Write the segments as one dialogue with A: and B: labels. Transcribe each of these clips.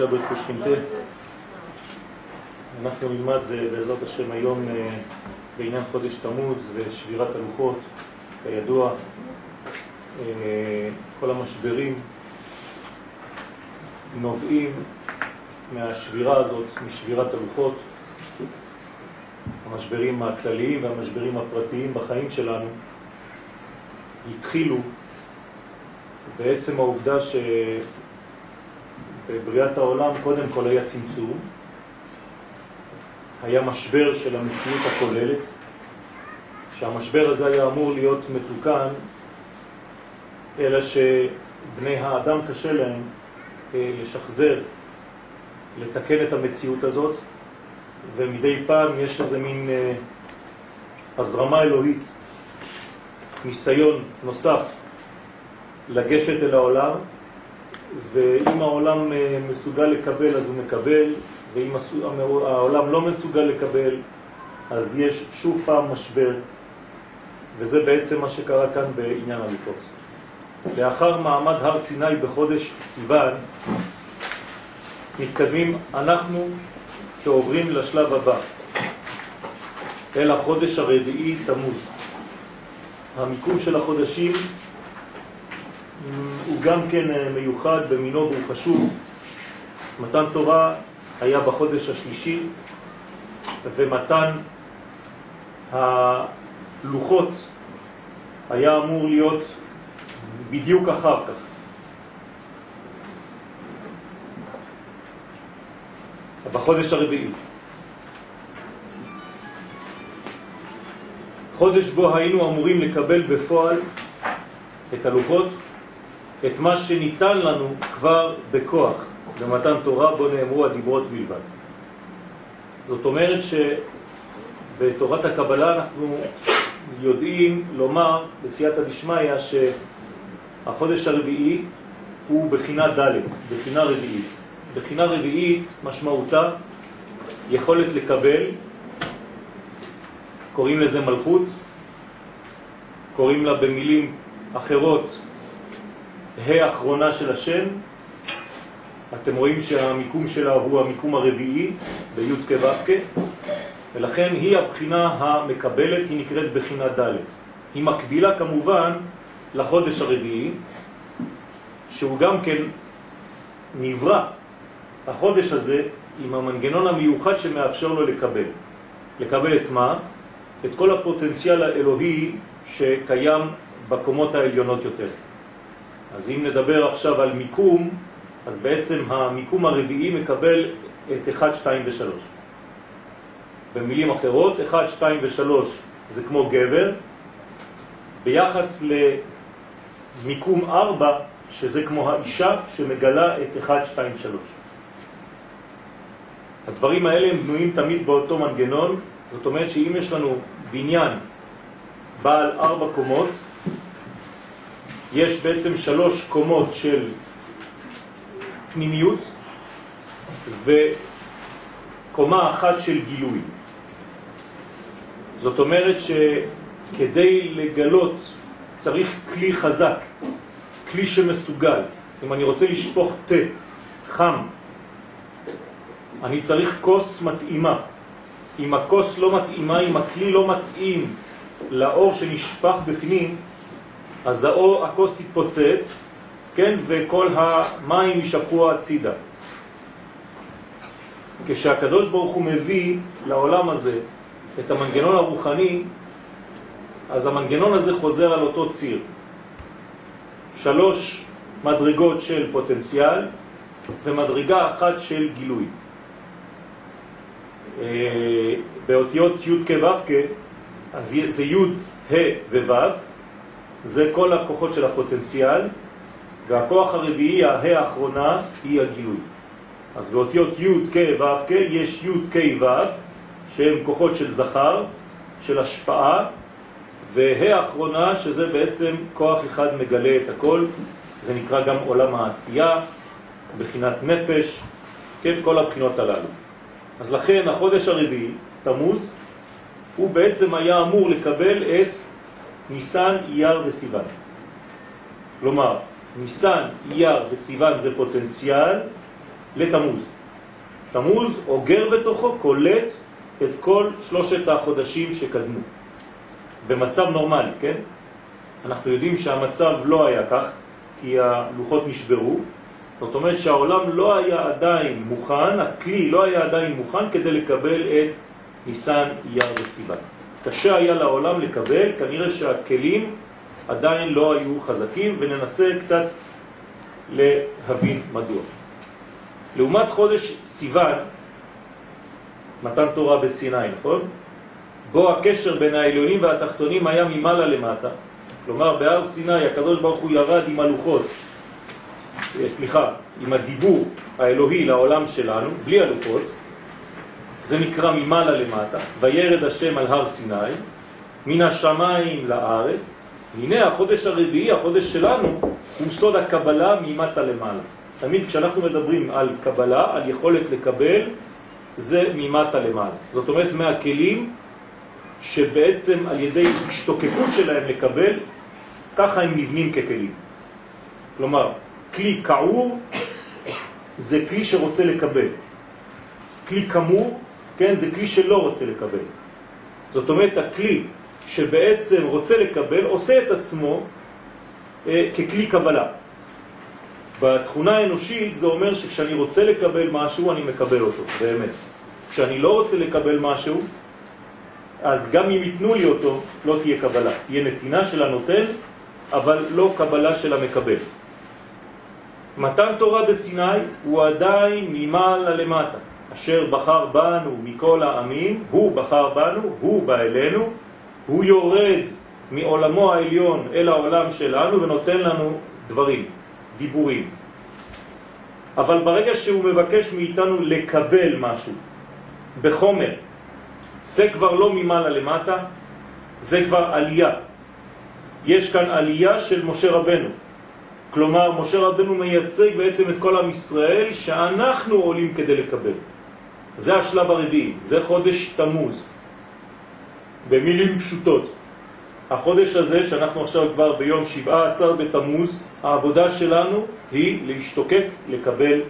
A: קודשה ברכו שכינתה. אנחנו נלמד אה, בעזרת השם היום אה, בעניין חודש תמוז ושבירת הלוחות, כידוע, אה, כל המשברים נובעים מהשבירה הזאת, משבירת הלוחות, המשברים הכלליים והמשברים הפרטיים בחיים שלנו התחילו בעצם העובדה שבבריאת העולם קודם כל היה צמצום, היה משבר של המציאות הכוללת, שהמשבר הזה היה אמור להיות מתוקן, אלא שבני האדם קשה להם אה, לשחזר, לתקן את המציאות הזאת, ומדי פעם יש איזה מין אה, הזרמה אלוהית, ניסיון נוסף לגשת אל העולם, ואם העולם אה, מסוגל לקבל אז הוא מקבל, ואם העולם לא מסוגל לקבל אז יש שוב פעם משבר, וזה בעצם מה שקרה כאן בעניין הליקות. לאחר מעמד הר סיני בחודש סיוון, מתקדמים אנחנו כעוברים לשלב הבא, אל החודש הרביעי תמוז. המיקום של החודשים הוא גם כן אה, מיוחד במינו והוא חשוב. מתן תורה היה בחודש השלישי, ומתן הלוחות היה אמור להיות בדיוק אחר כך. בחודש הרביעי. חודש בו היינו אמורים לקבל בפועל את הלוחות את מה שניתן לנו כבר בכוח במתן תורה בו נאמרו הדיברות בלבד. זאת אומרת שבתורת הקבלה אנחנו יודעים לומר בסייעתא דשמיא שהחודש הרביעי הוא בחינה ד', בחינה רביעית. בחינה רביעית משמעותה יכולת לקבל, קוראים לזה מלכות, קוראים לה במילים אחרות האחרונה של השם, אתם רואים שהמיקום שלה הוא המיקום הרביעי בי' כו' ולכן היא הבחינה המקבלת, היא נקראת בחינה ד'. היא מקבילה כמובן לחודש הרביעי, שהוא גם כן נברא, החודש הזה, עם המנגנון המיוחד שמאפשר לו לקבל. לקבל את מה? את כל הפוטנציאל האלוהי שקיים בקומות העליונות יותר. אז אם נדבר עכשיו על מיקום, אז בעצם המיקום הרביעי מקבל את 1, 2 ו-3. במילים אחרות, 1, 2 ו-3 זה כמו גבר, ביחס למיקום 4, שזה כמו האישה שמגלה את 1, 2, 3. הדברים האלה הם בנויים תמיד באותו מנגנון, זאת אומרת שאם יש לנו בניין בעל ארבע קומות, יש בעצם שלוש קומות של פנימיות וקומה אחת של גילוי. זאת אומרת שכדי לגלות צריך כלי חזק, כלי שמסוגל. אם אני רוצה לשפוך תה חם, אני צריך כוס מתאימה. אם הכוס לא מתאימה, אם הכלי לא מתאים לאור שנשפך בפנים, אז האור, הכוס תתפוצץ, כן, וכל המים יישפכו הצידה. כשהקדוש ברוך הוא מביא לעולם הזה את המנגנון הרוחני, אז המנגנון הזה חוזר על אותו ציר. שלוש מדרגות של פוטנציאל ומדרגה אחת של גילוי. אה, באותיות י' כ' ו' כ', אז זה י', ה' וו', זה כל הכוחות של הפוטנציאל, והכוח הרביעי, ההא האחרונה, היא הגילוי. אז באותיות י' כ' ו' כ' יש י' כ' ו' שהם כוחות של זכר, של השפעה, והא האחרונה שזה בעצם כוח אחד מגלה את הכל, זה נקרא גם עולם העשייה, בחינת נפש, כן, כל הבחינות הללו. אז לכן החודש הרביעי, תמוז, הוא בעצם היה אמור לקבל את ניסן, אייר וסיוון. כלומר, ניסן, אייר וסיוון זה פוטנציאל לתמוז. תמוז אוגר בתוכו, קולט את כל שלושת החודשים שקדמו. במצב נורמלי, כן? אנחנו יודעים שהמצב לא היה כך, כי הלוחות נשברו. זאת אומרת שהעולם לא היה עדיין מוכן, הכלי לא היה עדיין מוכן כדי לקבל את ניסן, אייר וסיוון. קשה היה לעולם לקבל, כנראה שהכלים עדיין לא היו חזקים, וננסה קצת להבין מדוע. לעומת חודש סיוון, מתן תורה בסיני, נכון? בו הקשר בין העליונים והתחתונים היה ממעלה למטה. כלומר, בהר סיני הקדוש ברוך הוא ירד עם הלוחות, אה, סליחה, עם הדיבור האלוהי לעולם שלנו, בלי הלוחות, זה נקרא ממעלה למטה, וירד השם על הר סיני, מן השמיים לארץ, הנה החודש הרביעי, החודש שלנו, הוא סוד הקבלה ממטה למעלה. תמיד כשאנחנו מדברים על קבלה, על יכולת לקבל, זה ממטה למעלה. זאת אומרת מהכלים שבעצם על ידי השתוקקות שלהם לקבל, ככה הם נבנים ככלים. כלומר, כלי קעור זה כלי שרוצה לקבל. כלי כמור, כן, זה כלי שלא רוצה לקבל. זאת אומרת, הכלי שבעצם רוצה לקבל, עושה את עצמו אה, ככלי קבלה. בתכונה האנושית זה אומר שכשאני רוצה לקבל משהו, אני מקבל אותו, באמת. כשאני לא רוצה לקבל משהו, אז גם אם ייתנו לי אותו, לא תהיה קבלה. תהיה נתינה של הנותן, אבל לא קבלה של המקבל. מתן תורה בסיני הוא עדיין ממעלה למטה. אשר בחר בנו מכל העמים, הוא בחר בנו, הוא בא אלינו, הוא יורד מעולמו העליון אל העולם שלנו ונותן לנו דברים. דיבורים. אבל ברגע שהוא מבקש מאיתנו לקבל משהו בחומר, זה כבר לא ממעלה למטה, זה כבר עלייה. יש כאן עלייה של משה רבנו. כלומר, משה רבנו מייצג בעצם את כל עם ישראל שאנחנו עולים כדי לקבל. זה השלב הרביעי, זה חודש תמוז. במילים פשוטות, החודש הזה שאנחנו עכשיו כבר ביום 17 בתמוז, העבודה שלנו היא להשתוקק, לקבל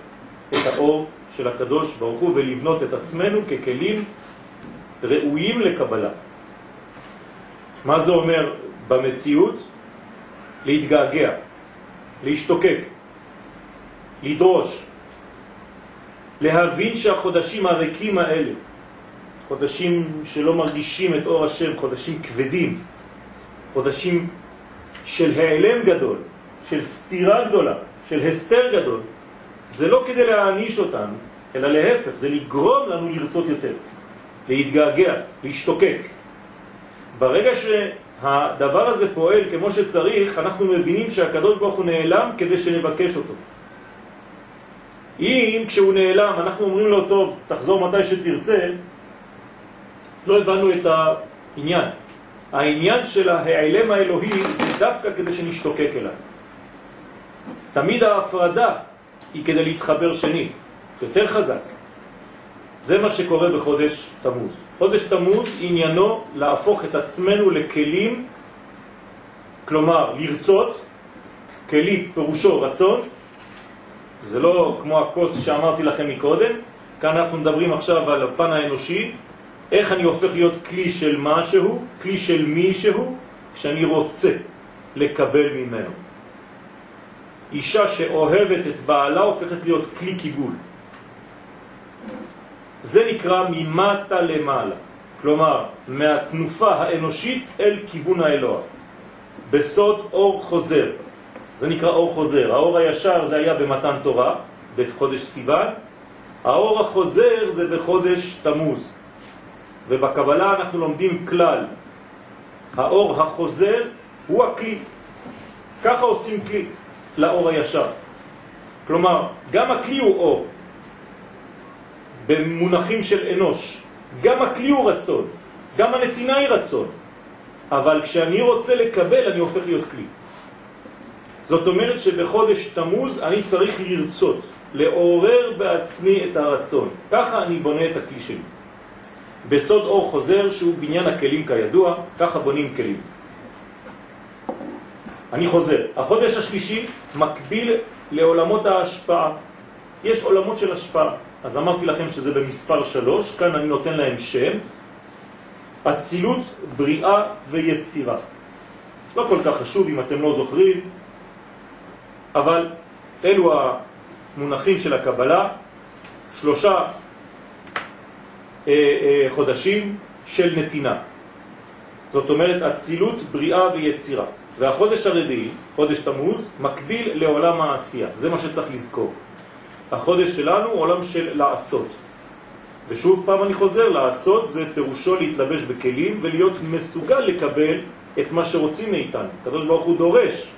A: את האור של הקדוש ברוך הוא ולבנות את עצמנו ככלים ראויים לקבלה. מה זה אומר במציאות? להתגעגע, להשתוקק, לדרוש, להבין שהחודשים הריקים האלה, חודשים שלא מרגישים את אור השם, חודשים כבדים, חודשים של העלם גדול, של סתירה גדולה, של הסתר גדול, זה לא כדי להעניש אותנו, אלא להפך, זה לגרום לנו לרצות יותר, להתגעגע, להשתוקק. ברגע שהדבר הזה פועל כמו שצריך, אנחנו מבינים שהקדוש ברוך הוא נעלם כדי שנבקש אותו. אם כשהוא נעלם אנחנו אומרים לו, טוב, תחזור מתי שתרצה, אז לא הבנו את העניין. העניין של ההעלם האלוהי זה דווקא כדי שנשתוקק אליו. תמיד ההפרדה היא כדי להתחבר שנית, יותר חזק. זה מה שקורה בחודש תמוז. חודש תמוז עניינו להפוך את עצמנו לכלים, כלומר לרצות, כלי פירושו רצון, זה לא כמו הכוס שאמרתי לכם מקודם, כאן אנחנו מדברים עכשיו על הפן האנושי, איך אני הופך להיות כלי של משהו, כלי של מישהו, כשאני רוצה לקבל ממנו. אישה שאוהבת את בעלה הופכת להיות כלי קיבול. זה נקרא ממטה למעלה, כלומר מהתנופה האנושית אל כיוון האלוה. בסוד אור חוזר, זה נקרא אור חוזר. האור הישר זה היה במתן תורה, בחודש סיוון, האור החוזר זה בחודש תמוז. ובקבלה אנחנו לומדים כלל, האור החוזר הוא הכלי. ככה עושים כלי לאור הישר. כלומר, גם הכלי הוא אור, במונחים של אנוש. גם הכלי הוא רצון, גם הנתינה היא רצון. אבל כשאני רוצה לקבל, אני הופך להיות כלי. זאת אומרת שבחודש תמוז אני צריך לרצות, לעורר בעצמי את הרצון. ככה אני בונה את הכלי שלי. בסוד אור חוזר שהוא בניין הכלים כידוע, ככה בונים כלים. אני חוזר, החודש השלישי מקביל לעולמות ההשפעה. יש עולמות של השפעה. אז אמרתי לכם שזה במספר שלוש, כאן אני נותן להם שם, אצילות, בריאה ויצירה. לא כל כך חשוב אם אתם לא זוכרים, אבל אלו המונחים של הקבלה, שלושה אה, אה, חודשים של נתינה. זאת אומרת אצילות, בריאה ויצירה. והחודש הרביעי, חודש תמוז, מקביל לעולם העשייה. זה מה שצריך לזכור. החודש שלנו הוא עולם של לעשות. ושוב פעם אני חוזר, לעשות זה פירושו להתלבש בכלים ולהיות מסוגל לקבל את מה שרוצים מאיתנו. הקדוש ברוך הוא דורש,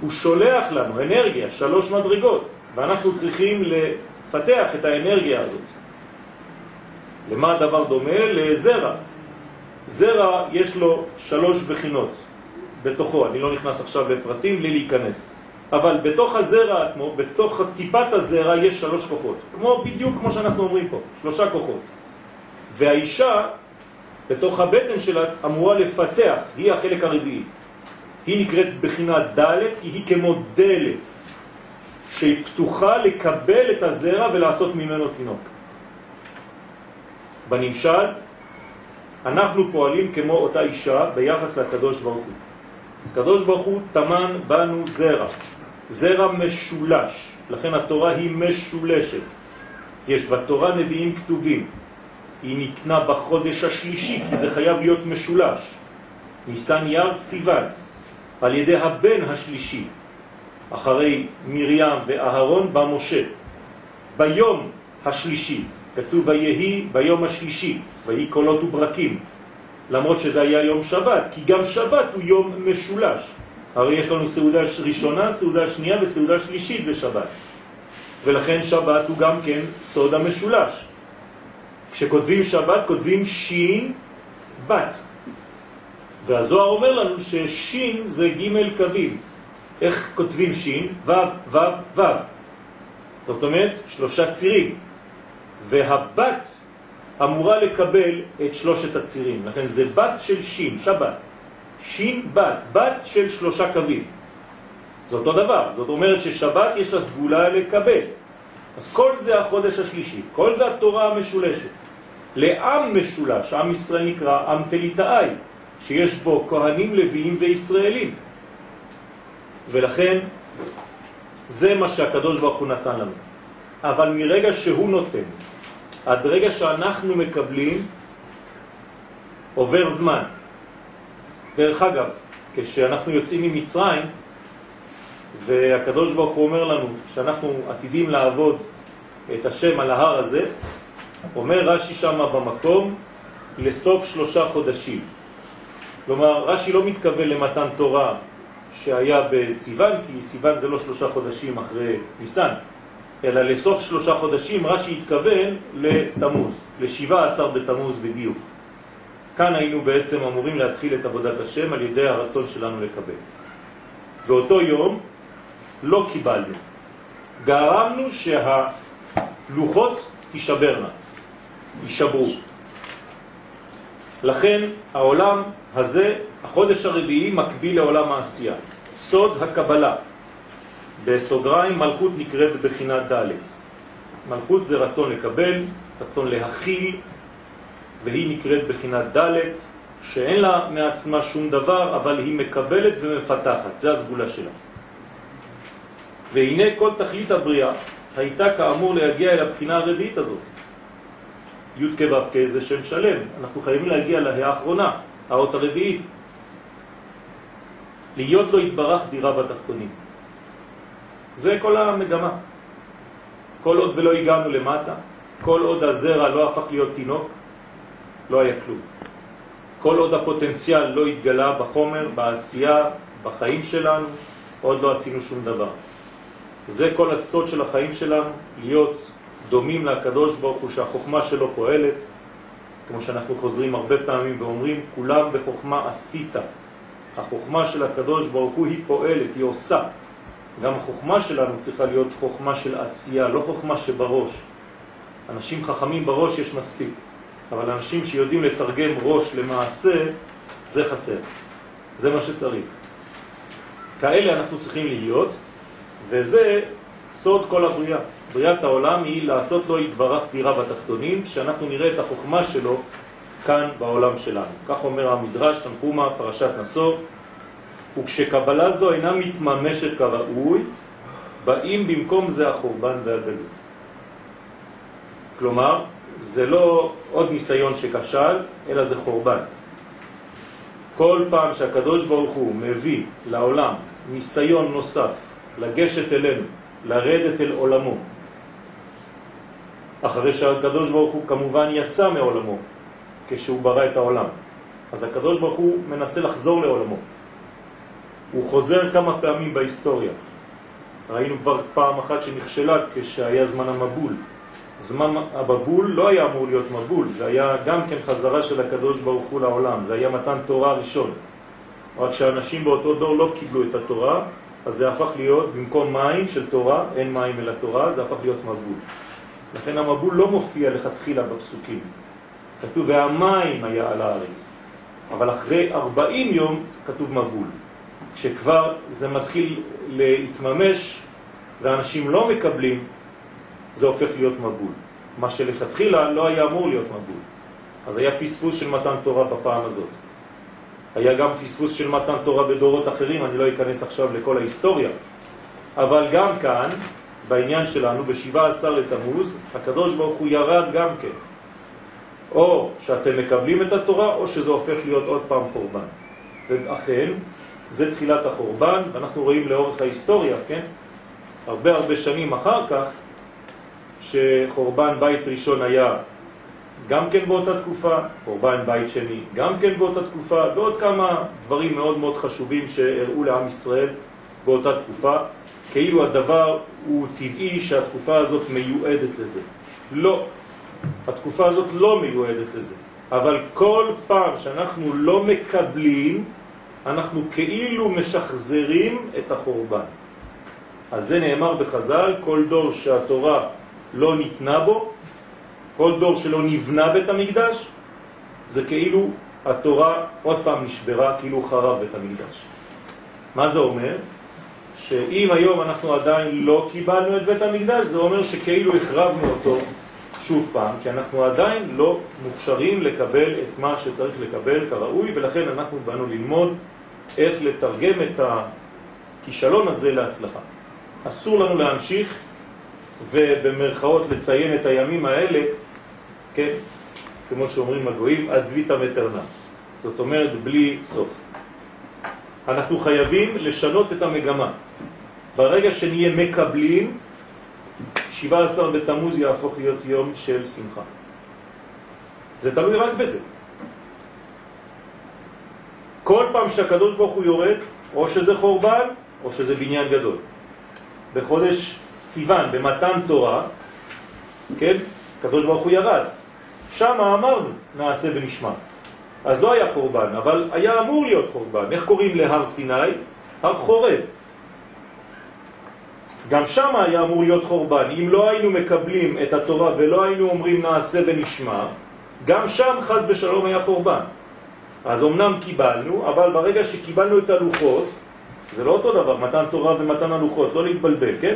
A: הוא שולח לנו אנרגיה, שלוש מדרגות, ואנחנו צריכים לפתח את האנרגיה הזאת. למה הדבר דומה? לזרע. זרע יש לו שלוש בחינות בתוכו, אני לא נכנס עכשיו לפרטים, בלי להיכנס. אבל בתוך הזרע עצמו, בתוך טיפת הזרע יש שלוש כוחות, כמו בדיוק כמו שאנחנו אומרים פה, שלושה כוחות. והאישה, בתוך הבטן שלה, אמורה לפתח, היא החלק הרביעי. היא נקראת בחינת ד' כי היא כמו דלת, שהיא פתוחה לקבל את הזרע ולעשות ממנו תינוק. בנמשל, אנחנו פועלים כמו אותה אישה ביחס לקדוש ברוך הוא. הקדוש ברוך הוא תמן בנו זרע, זרע משולש, לכן התורה היא משולשת. יש בתורה נביאים כתובים. היא נקנה בחודש השלישי, כי זה חייב להיות משולש. ניסן יר סיוון, על ידי הבן השלישי, אחרי מרים ואהרון במשה. ביום השלישי, כתוב ויהי ביום השלישי, ויהי קולות וברקים, למרות שזה היה יום שבת, כי גם שבת הוא יום משולש. הרי יש לנו סעודה ראשונה, סעודה שנייה וסעודה שלישית בשבת. ולכן שבת הוא גם כן סוד המשולש. כשכותבים שבת כותבים שין בת. והזוהר אומר לנו ששין זה ג' קווים. איך כותבים שין? ו', ו', ו'. זאת אומרת שלושה צירים. והבת אמורה לקבל את שלושת הצירים. לכן זה בת של שין, שבת. שין בת, בת של שלושה קווים. זה אותו דבר, זאת אומרת ששבת יש לה סגולה לקבל. אז כל זה החודש השלישי, כל זה התורה המשולשת. לעם משולש, עם ישראל נקרא עם תליטאי, שיש בו כהנים, לוויים וישראלים. ולכן זה מה שהקדוש ברוך הוא נתן לנו. אבל מרגע שהוא נותן, עד רגע שאנחנו מקבלים, עובר זמן. דרך אגב, כשאנחנו יוצאים ממצרים, והקדוש ברוך הוא אומר לנו שאנחנו עתידים לעבוד את השם על ההר הזה, אומר רש"י שם במקום לסוף שלושה חודשים. כלומר, רש"י לא מתכוון למתן תורה שהיה בסיוון, כי סיוון זה לא שלושה חודשים אחרי ניסן, אלא לסוף שלושה חודשים רש"י התכוון לתמוז, לשבעה עשר בתמוז בדיוק. כאן היינו בעצם אמורים להתחיל את עבודת השם על ידי הרצון שלנו לקבל. באותו יום לא קיבלנו. גרמנו שהלוחות יישברנה, יישברו. לכן העולם הזה, החודש הרביעי, מקביל לעולם העשייה. סוד הקבלה, בסוגריים מלכות נקראת בבחינת ד'. מלכות זה רצון לקבל, רצון להכיל, והיא נקראת בחינת ד', שאין לה מעצמה שום דבר, אבל היא מקבלת ומפתחת, זה הסגולה שלה. והנה כל תכלית הבריאה הייתה כאמור להגיע אל הבחינה הרביעית הזאת. י' כ' ו' כ' זה שם שלם, אנחנו חייבים להגיע להא האחרונה, האות הרביעית. להיות לו התברך דירה בתחתונים. זה כל המגמה. כל עוד ולא הגענו למטה, כל עוד הזרע לא הפך להיות תינוק, לא היה כלום. כל עוד הפוטנציאל לא התגלה בחומר, בעשייה, בחיים שלנו, עוד לא עשינו שום דבר. זה כל הסוד של החיים שלנו, להיות דומים לקדוש ברוך הוא שהחוכמה שלו פועלת, כמו שאנחנו חוזרים הרבה פעמים ואומרים, כולם בחוכמה עשית. החוכמה של הקדוש ברוך הוא היא פועלת, היא עושה. גם החוכמה שלנו צריכה להיות חוכמה של עשייה, לא חוכמה שבראש. אנשים חכמים בראש יש מספיק. אבל אנשים שיודעים לתרגם ראש למעשה, זה חסר. זה מה שצריך. כאלה אנחנו צריכים להיות, וזה סוד כל הבריאה. בריאת העולם היא לעשות לו יתברך דירה בתחתונים, שאנחנו נראה את החוכמה שלו כאן בעולם שלנו. כך אומר המדרש, תנחומה, פרשת נסור, וכשקבלה זו אינה מתממשת כראוי, באים במקום זה החורבן והגלות. כלומר, זה לא עוד ניסיון שכשל, אלא זה חורבן. כל פעם שהקדוש ברוך הוא מביא לעולם ניסיון נוסף לגשת אלינו, לרדת אל עולמו, אחרי שהקדוש ברוך הוא כמובן יצא מעולמו כשהוא ברא את העולם. אז הקדוש ברוך הוא מנסה לחזור לעולמו. הוא חוזר כמה פעמים בהיסטוריה. ראינו כבר פעם אחת שנכשלה כשהיה זמן המבול. זמן הבבול לא היה אמור להיות מבול, זה היה גם כן חזרה של הקדוש ברוך הוא לעולם, זה היה מתן תורה ראשון. רק שאנשים באותו דור לא קיבלו את התורה, אז זה הפך להיות, במקום מים של תורה, אין מים אלא תורה, זה הפך להיות מבול. לכן המבול לא מופיע לכתחילה בפסוקים. כתוב והמים היה על הארץ, אבל אחרי 40 יום כתוב מבול. כשכבר זה מתחיל להתממש ואנשים לא מקבלים, זה הופך להיות מבול. מה שלכתחילה לא היה אמור להיות מבול. אז היה פספוס של מתן תורה בפעם הזאת. היה גם פספוס של מתן תורה בדורות אחרים, אני לא אכנס עכשיו לכל ההיסטוריה. אבל גם כאן, בעניין שלנו, ב-17 לתמוז, הקדוש ברוך הוא ירד גם כן. או שאתם מקבלים את התורה, או שזה הופך להיות עוד פעם חורבן. ואכן, זה תחילת החורבן, ואנחנו רואים לאורך ההיסטוריה, כן? הרבה הרבה שנים אחר כך, שחורבן בית ראשון היה גם כן באותה תקופה, חורבן בית שני גם כן באותה תקופה, ועוד כמה דברים מאוד מאוד חשובים שהראו לעם ישראל באותה תקופה, כאילו הדבר הוא טבעי שהתקופה הזאת מיועדת לזה. לא, התקופה הזאת לא מיועדת לזה, אבל כל פעם שאנחנו לא מקבלים, אנחנו כאילו משחזרים את החורבן. על זה נאמר בחז"ל, כל דור שהתורה לא ניתנה בו, כל דור שלא נבנה בית המקדש, זה כאילו התורה עוד פעם נשברה, כאילו חרב בית המקדש. מה זה אומר? שאם היום אנחנו עדיין לא קיבלנו את בית המקדש, זה אומר שכאילו החרבנו אותו שוב פעם, כי אנחנו עדיין לא מוכשרים לקבל את מה שצריך לקבל כראוי, ולכן אנחנו באנו ללמוד איך לתרגם את הכישלון הזה להצלחה. אסור לנו להמשיך ובמרכאות לציין את הימים האלה, כן, כמו שאומרים הגויים, עד ויטה מטרנה. זאת אומרת, בלי סוף. אנחנו חייבים לשנות את המגמה. ברגע שנהיה מקבלים, 17 בתמוז יהפוך להיות יום של שמחה. זה תלוי רק בזה. כל פעם שהקדוש ברוך הוא יורד, או שזה חורבן, או שזה בניין גדול. בחודש סיוון, במתן תורה, כן? קדוש ברוך הוא ירד. שם אמרנו, נעשה ונשמע. אז לא היה חורבן, אבל היה אמור להיות חורבן. איך קוראים להר סיני? הר חורב. גם שם היה אמור להיות חורבן. אם לא היינו מקבלים את התורה ולא היינו אומרים נעשה ונשמע, גם שם חז בשלום היה חורבן. אז אמנם קיבלנו, אבל ברגע שקיבלנו את הלוחות, זה לא אותו דבר, מתן תורה ומתן הלוחות, לא להתבלבל, כן?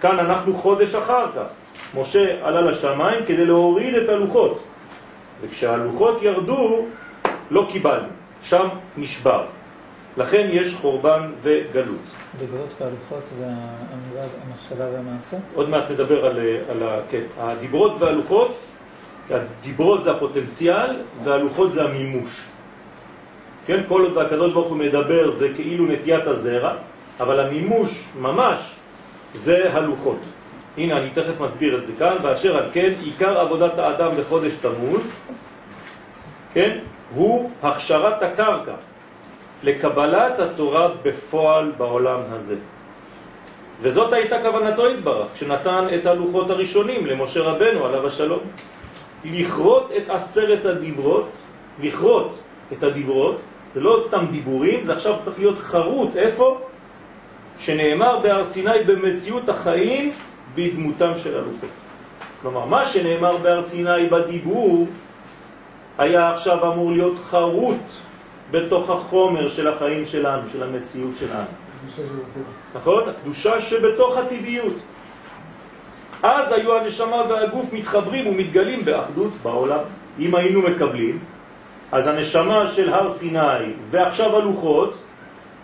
A: כאן אנחנו חודש אחר כך. משה עלה לשמיים כדי להוריד את הלוחות. וכשהלוחות ירדו, לא קיבלנו, שם נשבר. לכן יש חורבן וגלות.
B: דיברות והלוחות זה האמירה, המחשבה והמעשה?
A: עוד מעט נדבר על, על ה... כן. הדיברות והלוחות, הדיברות זה הפוטנציאל והלוחות זה המימוש. כן, כל עוד הקדוש ברוך הוא מדבר זה כאילו נטיית הזרע, אבל המימוש ממש זה הלוחות. הנה, אני תכף מסביר את זה כאן, ואשר על כן, עיקר עבודת האדם בחודש תמוז, כן, הוא הכשרת הקרקע לקבלת התורה בפועל בעולם הזה. וזאת הייתה כוונתו התברך, כשנתן את הלוחות הראשונים למשה רבנו עליו השלום. לכרות את עשרת הדיברות, לכרות את הדיברות, זה לא סתם דיבורים, זה עכשיו צריך להיות חרוט, איפה? שנאמר בהר סיני במציאות החיים בדמותם של הלוחות. כלומר, מה שנאמר בהר סיני בדיבור היה עכשיו אמור להיות חרוט בתוך החומר של החיים שלנו, של המציאות שלנו. נכון? הקדושה שבתוך הטבעיות. אז היו הנשמה והגוף מתחברים ומתגלים באחדות בעולם. אם היינו מקבלים, אז הנשמה של הר סיני ועכשיו הלוחות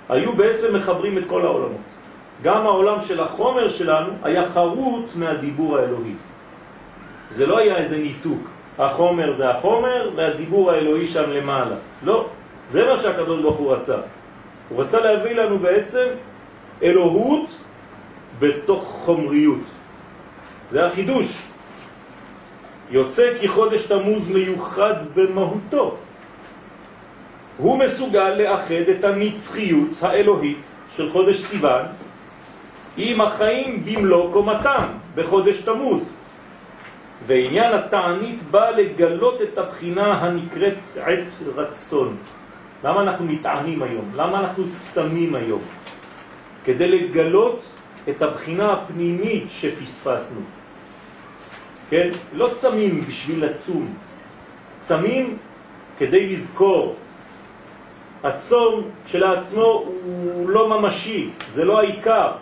A: היו בעצם מחברים את כל העולמות. גם העולם של החומר שלנו היה חרוט מהדיבור האלוהי. זה לא היה איזה ניתוק. החומר זה החומר והדיבור האלוהי שם למעלה. לא, זה מה שהקדוש ברוך הוא רצה. הוא רצה להביא לנו בעצם אלוהות בתוך חומריות. זה החידוש. יוצא כי חודש תמוז מיוחד במהותו. הוא מסוגל לאחד את הנצחיות האלוהית של חודש סיוון עם החיים במלוא קומתם בחודש תמוז. ועניין התענית בא לגלות את הבחינה הנקראת עת רצון. למה אנחנו מתענים היום? למה אנחנו צמים היום? כדי לגלות את הבחינה הפנימית שפספסנו. כן? לא צמים בשביל לצום, צמים כדי לזכור. הצום שלעצמו הוא לא ממשי, זה לא העיקר.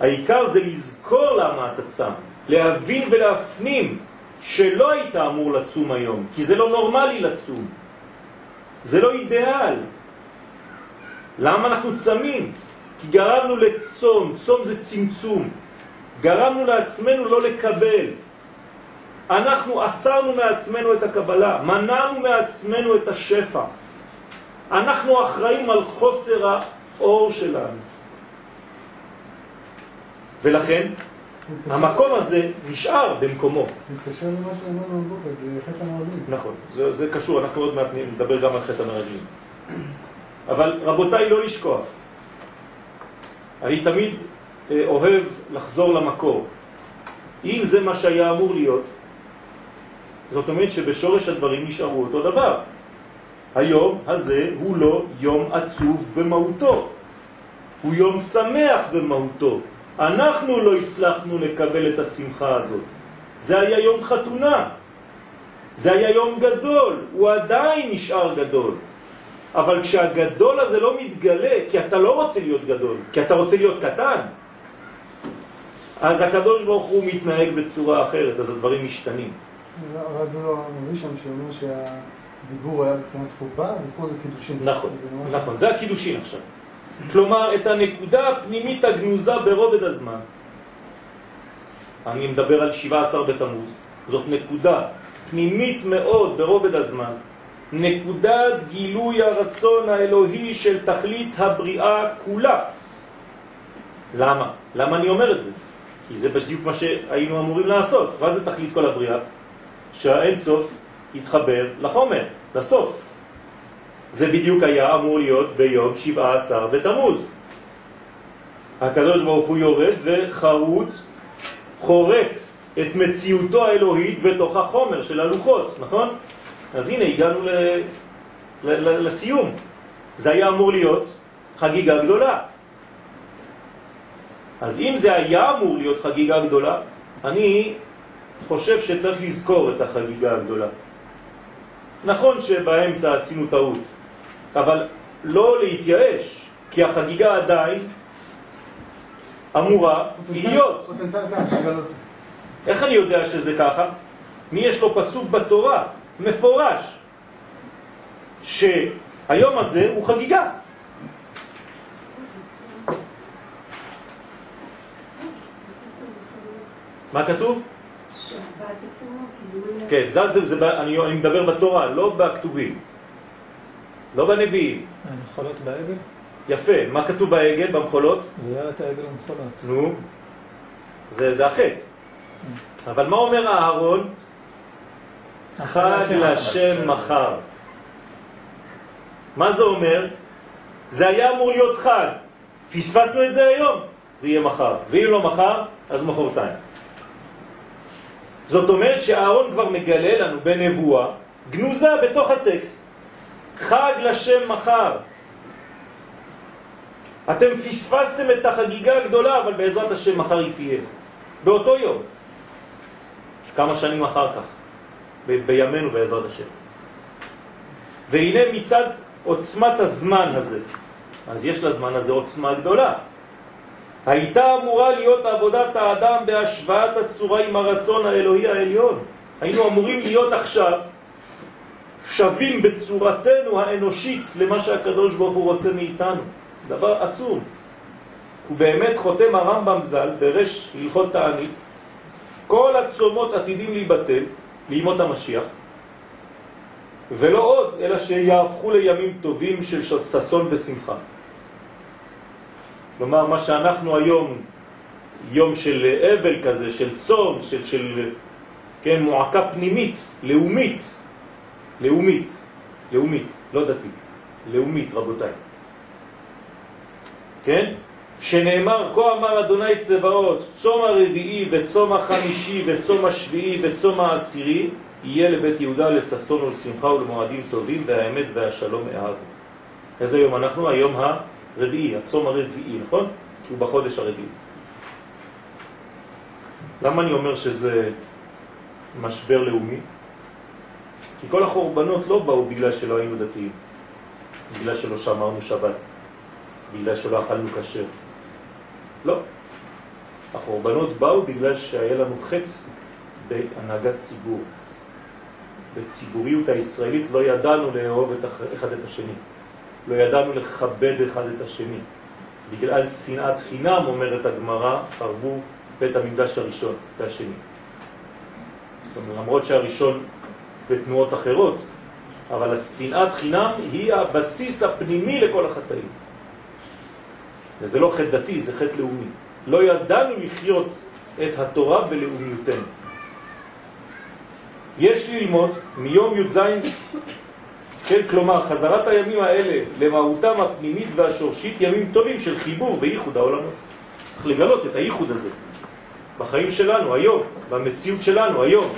A: העיקר זה לזכור למה אתה צם, להבין ולהפנים שלא היית אמור לצום היום, כי זה לא נורמלי לצום. זה לא אידיאל. למה אנחנו צמים? כי גרמנו לצום, צום זה צמצום. גרמנו לעצמנו לא לקבל. אנחנו אסרנו מעצמנו את הקבלה, מנענו מעצמנו את השפע. אנחנו אחראים על חוסר האור שלנו. ולכן, המקום הזה נשאר במקומו.
C: מתקשר למה שאמרנו בבוקר, זה חטא המרגלים.
A: נכון, זה, זה קשור, אנחנו עוד מעט נדבר גם על חטא המרגלים. אבל רבותיי, לא לשכוח. אני תמיד אה, אוהב לחזור למקור. אם זה מה שהיה אמור להיות, זאת אומרת שבשורש הדברים נשארו אותו דבר. היום הזה הוא לא יום עצוב במהותו, הוא יום שמח במהותו. אנחנו לא הצלחנו לקבל את השמחה הזאת. זה היה יום חתונה, זה היה יום גדול, הוא עדיין נשאר גדול. אבל כשהגדול הזה לא מתגלה, כי אתה לא רוצה להיות גדול, כי אתה רוצה להיות קטן, אז הקדוש ברוך הוא מתנהג בצורה אחרת, אז הדברים משתנים.
C: אבל זה לא מביא שם שאומר שהדיבור היה מבחינת חופה, ופה זה קידושין.
A: נכון, נכון, זה הקידושין עכשיו. כלומר, את הנקודה הפנימית הגנוזה ברובד הזמן. אני מדבר על 17 בתמוז, זאת נקודה פנימית מאוד ברובד הזמן, נקודת גילוי הרצון האלוהי של תכלית הבריאה כולה. למה? למה אני אומר את זה? כי זה בדיוק מה שהיינו אמורים לעשות. מה זה תכלית כל הבריאה? שהאינסוף יתחבר לחומר, לסוף. זה בדיוק היה אמור להיות ביום 17 בתמוז. הקדוש ברוך הוא יורד וחרוט, חורט את מציאותו האלוהית בתוך החומר של הלוחות, נכון? אז הנה הגענו ל... ל... ל... לסיום. זה היה אמור להיות חגיגה גדולה. אז אם זה היה אמור להיות חגיגה גדולה, אני חושב שצריך לזכור את החגיגה הגדולה. נכון שבאמצע עשינו טעות, אבל לא להתייאש, כי החגיגה עדיין אמורה להיות. איך אני יודע שזה ככה? מי יש לו פסוק בתורה, מפורש, שהיום הזה הוא חגיגה. מה כתוב?
D: שבת עצמו, כאילו...
A: כן, זה, זה, זה, אני, אני מדבר בתורה, לא בכתובים, לא בנביאים.
B: המחולות בעגל?
A: יפה, מה כתוב בעגל, במחולות?
B: וירא את העגל ומחולות.
A: נו, זה, זה החטא. אבל מה אומר אהרון? חג לשם מחר. מה זה אומר? זה היה אמור להיות חג. פספסנו את זה היום, זה יהיה מחר. ואם לא מחר, אז מחרתיים. זאת אומרת שאהרון כבר מגלה לנו בנבואה גנוזה בתוך הטקסט. חג לשם מחר. אתם פספסתם את החגיגה הגדולה, אבל בעזרת השם מחר היא תהיה. באותו יום. כמה שנים אחר כך, בימינו בעזרת השם. והנה מצד עוצמת הזמן הזה. אז יש לזמן הזה עוצמה גדולה. הייתה אמורה להיות עבודת האדם בהשוואת הצורה עם הרצון האלוהי העליון. היינו אמורים להיות עכשיו שווים בצורתנו האנושית למה שהקדוש ברוך הוא רוצה מאיתנו. דבר עצום. ובאמת חותם הרמב"ם ז"ל ברש הלכות תענית, כל הצומות עתידים להיבטל לימות המשיח, ולא עוד, אלא שיהפכו לימים טובים של ששון ושמחה. כלומר, מה שאנחנו היום, יום של אבל כזה, של צום, של, של כן, מועקה פנימית, לאומית, לאומית, לאומית, לא דתית, לאומית, רבותיי. כן? שנאמר, כה אמר אדוני צבאות, צום הרביעי וצום החמישי וצום השביעי וצום העשירי, יהיה לבית יהודה לססון ולשמחה ולמועדים טובים והאמת והשלום אהבו. איזה יום אנחנו? היום הרביעי, הצום הרביעי, נכון? כי הוא בחודש הרביעי. למה אני אומר שזה משבר לאומי? כי כל החורבנות לא באו בגלל שלא היינו דתיים, בגלל שלא שמרנו שבת, בגלל שלא אכלנו כשר. לא. החורבנות באו בגלל שהיה לנו חטא בהנהגת ציבור. בציבוריות הישראלית לא ידענו לאהוב את אחד את השני. לא ידענו לכבד אחד את השני. בגלל שנאת חינם, אומרת הגמרא, חרבו בית המקדש הראשון והשני. למרות שהראשון בתנועות אחרות, אבל השנאת חינם היא הבסיס הפנימי לכל החטאים. וזה לא חטא דתי, זה חטא לאומי. לא ידענו לחיות את התורה בלאומיותנו. יש ללמוד מיום י"ז, כן, כלומר חזרת הימים האלה למהותם הפנימית והשורשית, ימים טובים של חיבור וייחוד העולמות. צריך לגלות את הייחוד הזה בחיים שלנו היום, במציאות שלנו היום.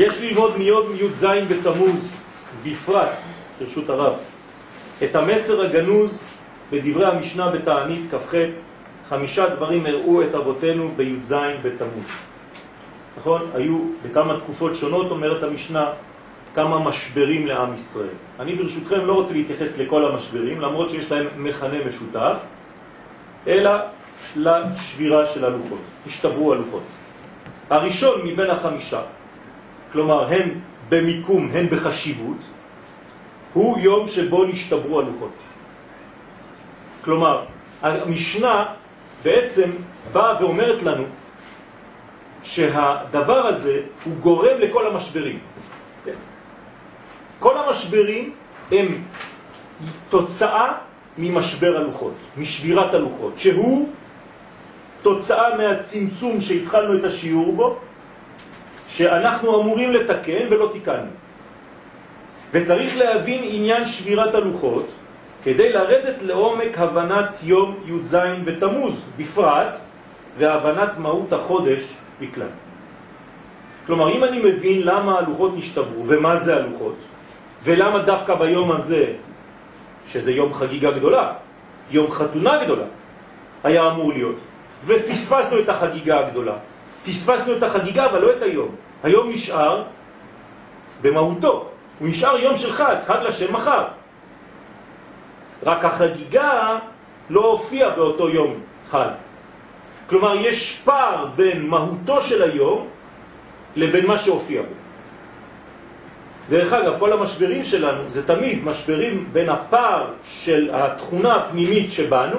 A: יש ללמוד מיום י"ז בתמוז בפרט, ברשות הרב, את המסר הגנוז בדברי המשנה בתענית כ"ח, חמישה דברים הראו את אבותינו בי"ז בתמוז. נכון? היו בכמה תקופות שונות, אומרת המשנה, כמה משברים לעם ישראל. אני ברשותכם לא רוצה להתייחס לכל המשברים, למרות שיש להם מכנה משותף, אלא לשבירה של הלוחות, השתברו הלוחות. הראשון מבין החמישה, כלומר הן במיקום, הן בחשיבות, הוא יום שבו נשתברו הלוחות. כלומר, המשנה בעצם באה ואומרת לנו שהדבר הזה הוא גורם לכל המשברים. כן? כל המשברים הם תוצאה ממשבר הלוחות, משבירת הלוחות, שהוא תוצאה מהצמצום שהתחלנו את השיעור בו, שאנחנו אמורים לתקן ולא תיקנו. וצריך להבין עניין שבירת הלוחות כדי לרדת לעומק הבנת יום י"ז בתמוז בפרט והבנת מהות החודש בכלל. כלומר, אם אני מבין למה הלוחות נשתברו ומה זה הלוחות, ולמה דווקא ביום הזה, שזה יום חגיגה גדולה, יום חתונה גדולה, היה אמור להיות, ופספסנו את החגיגה הגדולה, פספסנו את החגיגה אבל לא את היום. היום נשאר במהותו, הוא נשאר יום של חג, חג לשם מחר. רק החגיגה לא הופיעה באותו יום חג. כלומר, יש פער בין מהותו של היום לבין מה שהופיע בו. דרך אגב, כל המשברים שלנו זה תמיד משברים בין הפער של התכונה הפנימית שבנו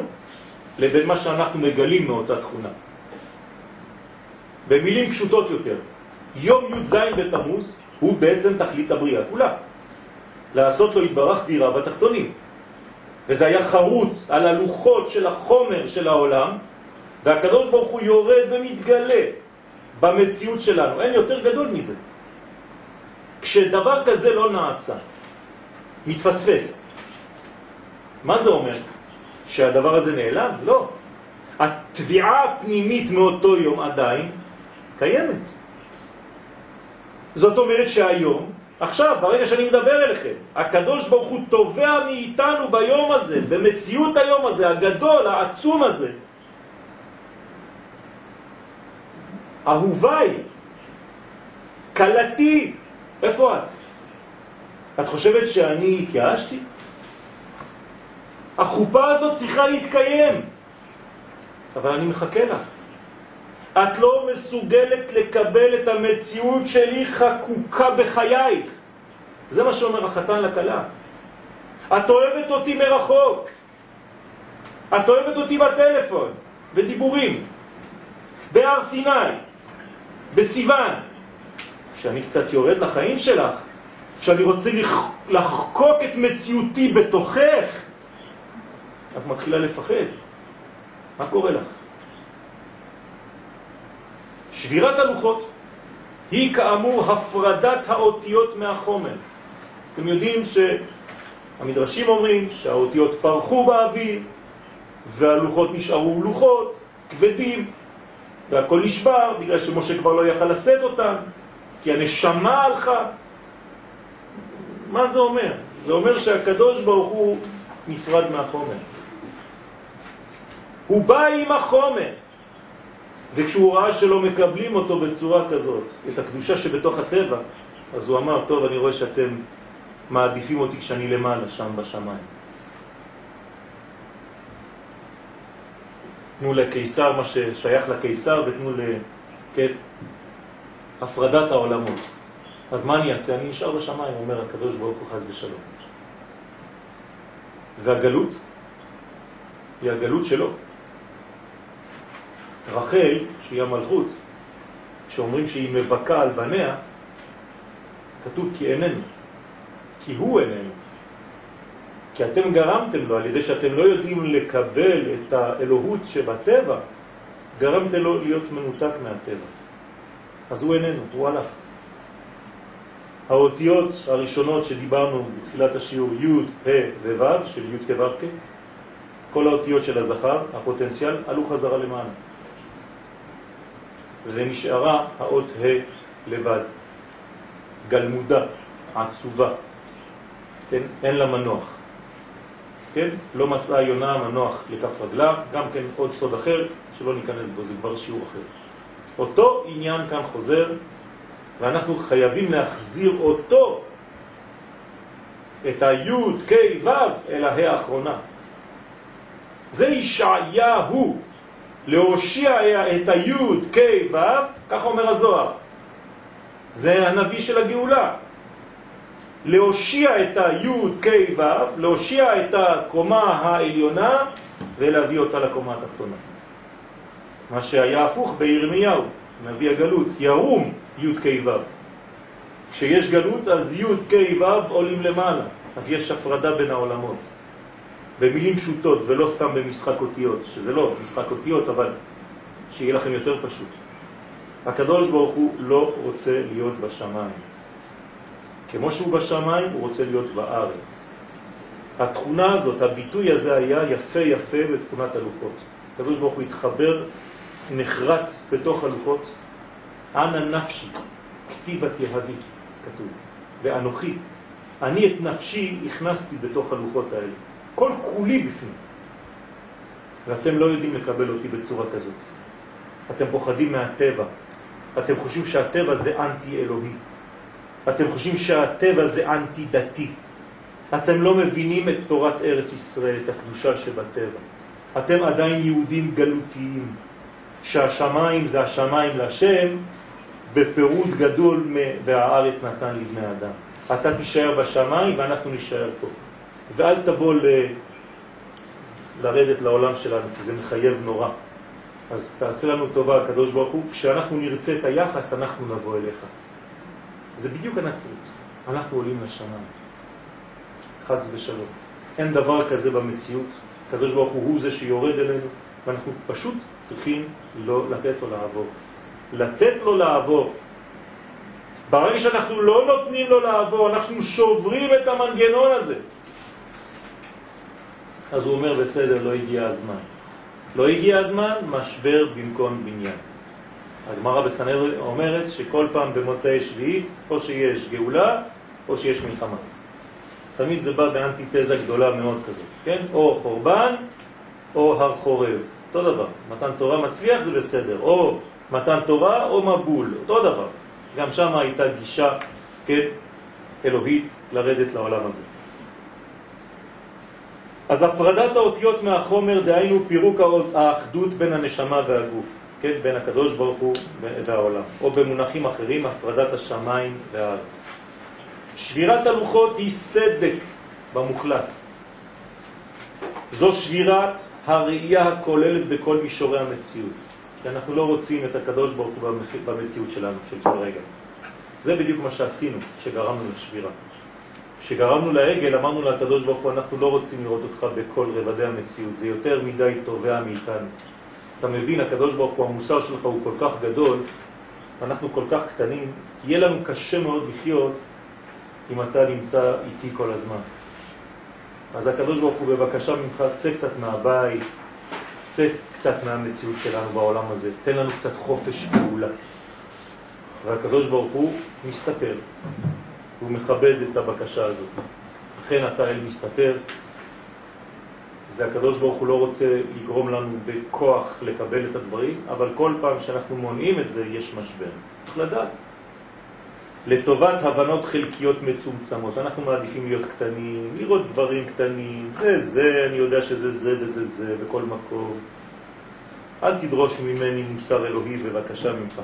A: לבין מה שאנחנו מגלים מאותה תכונה. במילים פשוטות יותר, יום י"ז בתמוז הוא בעצם תכלית הבריאה כולה. לעשות לו התברך דירה בתחתונים. וזה היה חרוץ על הלוחות של החומר של העולם, והקדוש ברוך הוא יורד ומתגלה במציאות שלנו. אין יותר גדול מזה. כשדבר כזה לא נעשה, מתפספס. מה זה אומר? שהדבר הזה נעלם? לא. התביעה הפנימית מאותו יום עדיין קיימת. זאת אומרת שהיום, עכשיו, ברגע שאני מדבר אליכם, הקדוש ברוך הוא תובע מאיתנו ביום הזה, במציאות היום הזה, הגדול, העצום הזה. אהוביי, קלתי, איפה את? את חושבת שאני התייאשתי? החופה הזאת צריכה להתקיים, אבל אני מחכה לך. את לא מסוגלת לקבל את המציאות שלי חקוקה בחייך. זה מה שאומר החתן לכלה. את אוהבת אותי מרחוק. את אוהבת אותי בטלפון, בדיבורים, בהר סיני, בסיוון. כשאני קצת יורד לחיים שלך, כשאני רוצה לחקוק את מציאותי בתוכך, את מתחילה לפחד. מה קורה לך? שבירת הלוחות היא כאמור הפרדת האותיות מהחומר. אתם יודעים שהמדרשים אומרים שהאותיות פרחו באוויר והלוחות נשארו לוחות כבדים והכל נשבר בגלל שמשה כבר לא יכל לשאת אותם כי הנשמה הלכה. מה זה אומר? זה אומר שהקדוש ברוך הוא נפרד מהחומר. הוא בא עם החומר. וכשהוא ראה שלא מקבלים אותו בצורה כזאת, את הקדושה שבתוך הטבע, אז הוא אמר, טוב, אני רואה שאתם מעדיפים אותי כשאני למעלה, שם בשמיים. תנו לקיסר מה ששייך לקיסר ותנו כן, הפרדת העולמות. אז מה אני אעשה? אני נשאר בשמיים, אומר הקדוש ברוך הוא חס ושלום. והגלות היא הגלות שלו. רחל, שהיא המלכות, שאומרים שהיא מבקה על בניה, כתוב כי איננו, כי הוא איננו. כי אתם גרמתם לו, על ידי שאתם לא יודעים לקבל את האלוהות שבטבע, גרמתם לו להיות מנותק מהטבע. אז הוא איננו, הוא הלך. האותיות הראשונות שדיברנו בתחילת השיעור, י', ה' וו', של י' כו' כ', כל האותיות של הזכר, הפוטנציאל, עלו חזרה למעלה. ונשארה האות ה' לבד, גלמודה, עצובה, כן? אין לה מנוח. כן? לא מצאה יונה מנוח לכף רגלה, גם כן עוד סוד אחר, שלא ניכנס בו, זה כבר שיעור אחר. אותו עניין כאן חוזר, ואנחנו חייבים להחזיר אותו, את היוד, קי, וו, אל ההא האחרונה. זה ישעיהו, להושיע את היוד, קי, וו, כך אומר הזוהר. זה הנביא של הגאולה. להושיע את היוד, קי, וו, להושיע את הקומה העליונה ולהביא אותה לקומה התחתונה. מה שהיה הפוך בירמיהו, נביא הגלות, ירום יוד, קי, וו. כשיש גלות אז יוד, קי, וו עולים למעלה, אז יש הפרדה בין העולמות. במילים פשוטות ולא סתם במשחק אותיות, שזה לא משחק אותיות, אבל שיהיה לכם יותר פשוט. הקדוש ברוך הוא לא רוצה להיות בשמיים. כמו שהוא בשמיים, הוא רוצה להיות בארץ. התכונה הזאת, הביטוי הזה היה יפה יפה בתכונת הלוחות. הקדוש ברוך הוא התחבר, נחרץ בתוך הלוחות. אנא נפשי, כתיבת יהבית, כתוב. ואנוכי, אני את נפשי הכנסתי בתוך הלוחות האלה. כל כולי בפנים. ואתם לא יודעים לקבל אותי בצורה כזאת. אתם פוחדים מהטבע. אתם חושבים שהטבע זה אנטי אלוהי. אתם חושבים שהטבע זה אנטי דתי. אתם לא מבינים את תורת ארץ ישראל, את הקדושה שבטבע. אתם עדיין יהודים גלותיים, שהשמיים זה השמיים לשם, בפירוט גדול והארץ נתן לבני אדם. אתה תישאר בשמיים ואנחנו נשאר פה. ואל תבוא ל... לרדת לעולם שלנו, כי זה מחייב נורא. אז תעשה לנו טובה, הקדוש ברוך הוא, כשאנחנו נרצה את היחס, אנחנו נבוא אליך. זה בדיוק הנצרות. אנחנו עולים לשמיים. חס ושלום. אין דבר כזה במציאות. הקדוש ברוך הוא הוא זה שיורד אלינו, ואנחנו פשוט צריכים לא לתת לו לעבור. לתת לו לעבור. ברגע שאנחנו לא נותנים לו לעבור, אנחנו שוברים את המנגנון הזה. אז הוא אומר, בסדר, לא הגיע הזמן. לא הגיע הזמן, משבר במקום בניין. הגמרא בסנהדרין אומרת שכל פעם במוצאי שביעית, או שיש גאולה, או שיש מלחמה. תמיד זה בא באנטיתזה גדולה מאוד כזאת, כן? או חורבן, או הר חורב. אותו דבר. מתן תורה מצליח זה בסדר. או מתן תורה או מבול. אותו דבר. גם שם הייתה גישה, כן, אלוהית לרדת לעולם הזה. אז הפרדת האותיות מהחומר, דהיינו פירוק האחדות בין הנשמה והגוף, כן, בין הקדוש ברוך הוא והעולם, או במונחים אחרים, הפרדת השמיים והארץ. שבירת הלוחות היא סדק במוחלט. זו שבירת הראייה הכוללת בכל מישורי המציאות. כי אנחנו לא רוצים את הקדוש ברוך הוא במציאות שלנו, של כל רגע. זה בדיוק מה שעשינו, שגרמנו לשבירה. כשגרמנו לעגל, אמרנו לקדוש ברוך הוא, אנחנו לא רוצים לראות אותך בכל רבדי המציאות, זה יותר מדי תובע מאיתנו. אתה מבין, הקדוש ברוך הוא, המוסר שלך הוא כל כך גדול, אנחנו כל כך קטנים, יהיה לנו קשה מאוד לחיות אם אתה נמצא איתי כל הזמן. אז הקדוש ברוך הוא בבקשה ממך, צא קצת מהבית, צא קצת מהמציאות שלנו בעולם הזה, תן לנו קצת חופש פעולה. והקדוש ברוך הוא מסתתר, הוא מכבד את הבקשה הזאת. אכן אתה אל מסתתר, זה הקדוש ברוך הוא לא רוצה לגרום לנו בכוח לקבל את הדברים, אבל כל פעם שאנחנו מונעים את זה יש משבר. צריך לדעת. לטובת הבנות חלקיות מצומצמות. אנחנו מעדיפים להיות קטנים, לראות דברים קטנים, זה זה, אני יודע שזה זה וזה זה בכל מקום. אל תדרוש ממני מוסר אלוהי בבקשה ממך.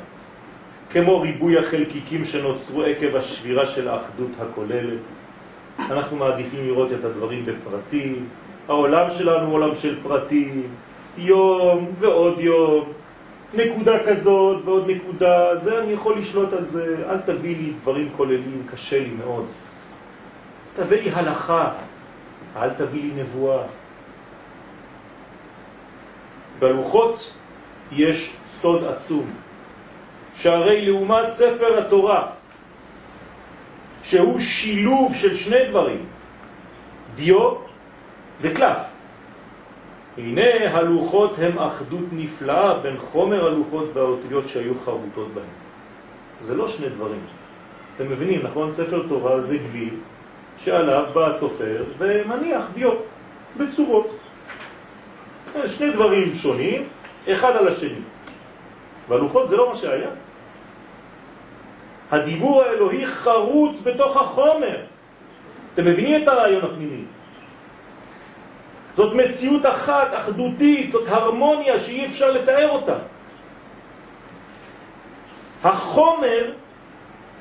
A: כמו ריבוי החלקיקים שנוצרו עקב השבירה של האחדות הכוללת. אנחנו מעדיפים לראות את הדברים בפרטים. העולם שלנו עולם של פרטים, יום ועוד יום, נקודה כזאת ועוד נקודה, זה אני יכול לשלוט על זה, אל תביא לי דברים כוללים, קשה לי מאוד. תביא לי הלכה, אל תביא לי נבואה. בלוחות יש סוד עצום, שהרי לעומת ספר התורה, שהוא שילוב של שני דברים, דיו וקלף, הנה הלוחות הם אחדות נפלאה בין חומר הלוחות והאותיות שהיו חרוטות בהם. זה לא שני דברים. אתם מבינים, נכון? ספר תורה זה גביל שעליו בא הסופר ומניח דיו בצורות. שני דברים שונים, אחד על השני. והלוחות זה לא מה שהיה. הדיבור האלוהי חרוט בתוך החומר. אתם מבינים את הרעיון הפנימי? זאת מציאות אחת, אחדותית, זאת הרמוניה שאי אפשר לתאר אותה. החומר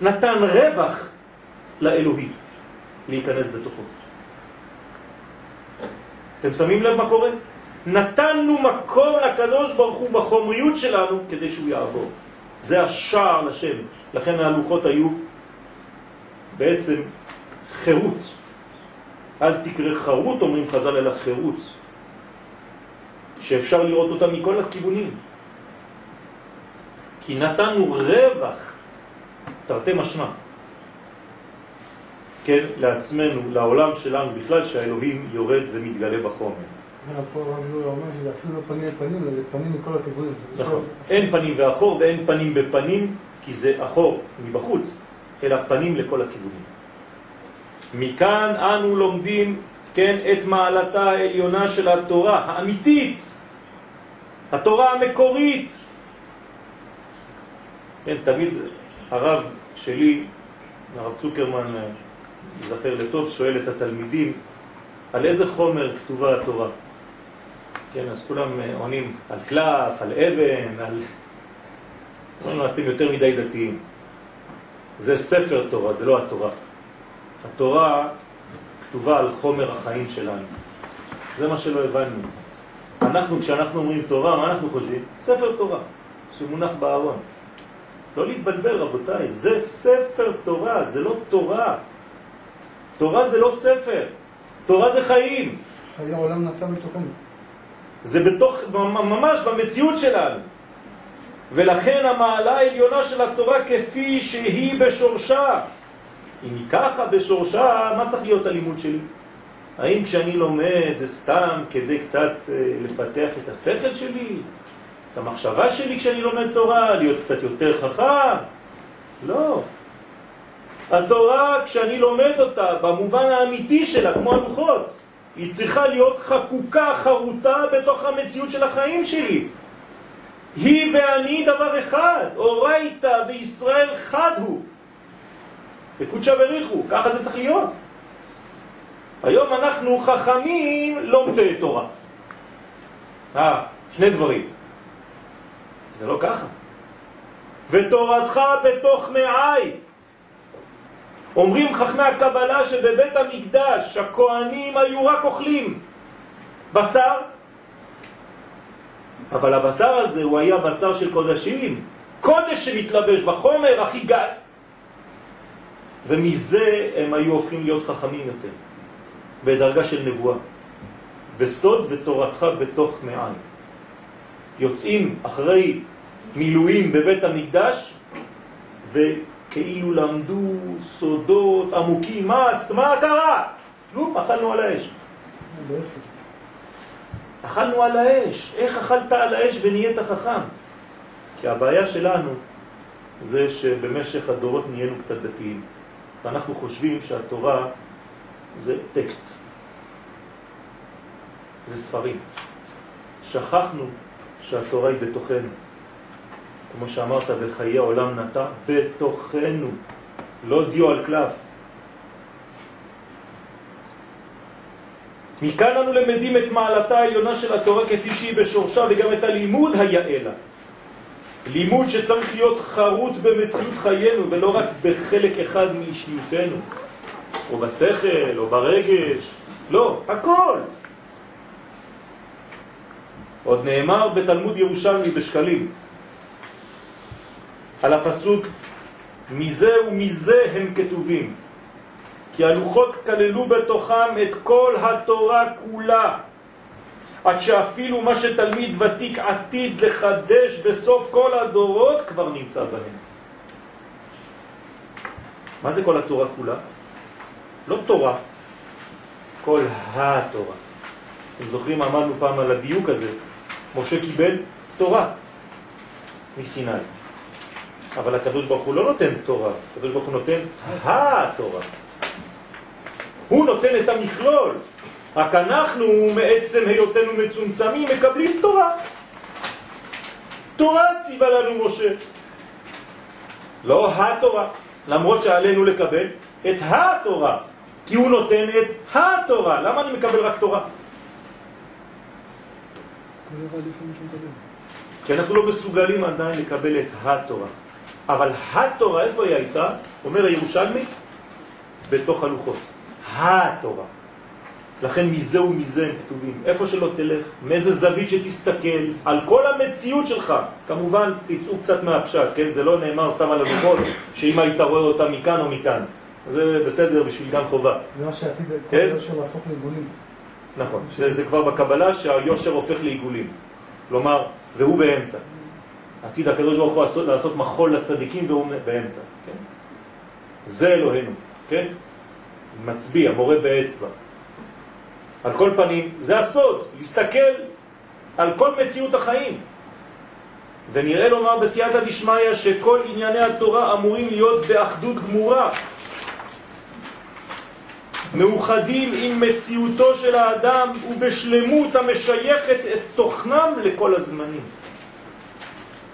A: נתן רווח לאלוהי להיכנס בתוכו. אתם שמים לב מה קורה? נתנו מקום לקדוש ברוך הוא בחומריות שלנו כדי שהוא יעבור. זה השער לשם. לכן ההלוכות היו בעצם חירות. אל תקרא חרות, אומרים חז"ל, אלא חירות, שאפשר לראות אותה מכל הכיוונים. כי נתנו רווח, תרתי משמע, כן, לעצמנו, לעולם שלנו בכלל, שהאלוהים יורד ומתגלה בחומר.
C: פה רב יורי אומר שזה אפילו לא פנים בפנים, אלא פנים מכל הכיוונים.
A: נכון. אין פנים ואחור ואין פנים בפנים, כי זה אחור מבחוץ, אלא פנים לכל הכיוונים. מכאן אנו לומדים, כן, את מעלתה העליונה של התורה האמיתית, התורה המקורית. כן, תמיד הרב שלי, הרב צוקרמן, זכר לטוב, שואל את התלמידים על איזה חומר כתובה התורה. כן, אז כולם עונים על קלף, על אבן, על... אומרים, אתם יותר מדי דתיים. זה ספר תורה, זה לא התורה. התורה כתובה על חומר החיים שלנו. זה מה שלא הבנו. אנחנו, כשאנחנו אומרים תורה, מה אנחנו חושבים? ספר תורה, שמונח בארון. לא להתבלבל רבותיי, זה ספר תורה, זה לא תורה. תורה זה לא ספר, תורה זה חיים.
C: חיי העולם נתן מתוקן.
A: זה בתוך, ממש במציאות שלנו. ולכן המעלה העליונה של התורה כפי שהיא בשורשה. אם היא ככה בשורשה, מה צריך להיות הלימוד שלי? האם כשאני לומד זה סתם כדי קצת אה, לפתח את השכל שלי? את המחשבה שלי כשאני לומד תורה? להיות קצת יותר חכם? לא. התורה, כשאני לומד אותה במובן האמיתי שלה, כמו הלוחות, היא צריכה להיות חקוקה, חרוטה בתוך המציאות של החיים שלי. היא ואני דבר אחד, אורייתא וישראל חד הוא. בקודשא בריחו, ככה זה צריך להיות. היום אנחנו חכמים לומדי תורה. אה, שני דברים. זה לא ככה. ותורתך בתוך מעי. אומרים חכמי הקבלה שבבית המקדש הכהנים היו רק אוכלים בשר, אבל הבשר הזה הוא היה בשר של קודשים, קודש שמתלבש בחומר הכי גס, ומזה הם היו הופכים להיות חכמים יותר, בדרגה של נבואה. בסוד ותורתך בתוך מעי. יוצאים אחרי מילואים בבית המקדש וכאילו למדו סודות עמוקים. מה, מה קרה? כלום, אכלנו על האש. אכלנו על האש. איך אכלת על האש ונהיית חכם? כי הבעיה שלנו זה שבמשך הדורות נהיינו קצת דתיים. ואנחנו חושבים שהתורה זה טקסט, זה ספרים. שכחנו שהתורה היא בתוכנו. כמו שאמרת, וחיי העולם נטע בתוכנו, לא דיו על קלף. מכאן אנו למדים את מעלתה העליונה של התורה כפי שהיא בשורשה וגם את הלימוד היעלה. לימוד שצריך להיות חרוט במציאות חיינו ולא רק בחלק אחד מאישיותנו, או בשכל, או ברגש, לא, הכל. עוד נאמר בתלמוד ירושלמי בשקלים על הפסוק מזה ומזה הם כתובים כי הלוחות כללו בתוכם את כל התורה כולה עד שאפילו מה שתלמיד ותיק עתיד לחדש בסוף כל הדורות כבר נמצא בהם. מה זה כל התורה כולה? לא תורה, כל התורה. אתם זוכרים, עמדנו פעם על הדיוק הזה, משה קיבל תורה מסיני. אבל הקדוש ברוך הוא לא נותן תורה, הקדוש ברוך הוא נותן התורה. הוא נותן את המכלול, רק אנחנו מעצם היותנו מצומצמים מקבלים תורה. תורה ציווה לנו משה. לא התורה, למרות שעלינו לקבל את התורה, כי הוא נותן את התורה. למה אני מקבל רק תורה? כי אנחנו לא מסוגלים עדיין לקבל את התורה. אבל התורה, איפה היא הייתה? אומר הירושלמי, בתוך הלוחות. התורה. לכן מזה ומזה הם כתובים. איפה שלא תלך, מאיזה זווית שתסתכל, על כל המציאות שלך. כמובן, תצאו קצת מהפשט, כן? זה לא נאמר סתם על הלוחות, שאם היית רואה אותה מכאן או מכאן. זה בסדר בשביל גן חובה.
C: זה מה שעתיד כל
A: כן?
C: יושר להפוך לעיגולים.
A: נכון. זה, זה כבר בקבלה שהיושר הופך לעיגולים. כלומר, והוא באמצע. עתיד הקדוש ברוך הוא לעשות, לעשות מחול לצדיקים והוא באמצע. כן? זה אלוהינו, כן? מצביע, מורה באצבע. על כל פנים, זה הסוד, להסתכל על כל מציאות החיים. ונראה לומר בסייעתא דשמיא שכל ענייני התורה אמורים להיות באחדות גמורה. מאוחדים עם מציאותו של האדם ובשלמות המשייכת את תוכנם לכל הזמנים.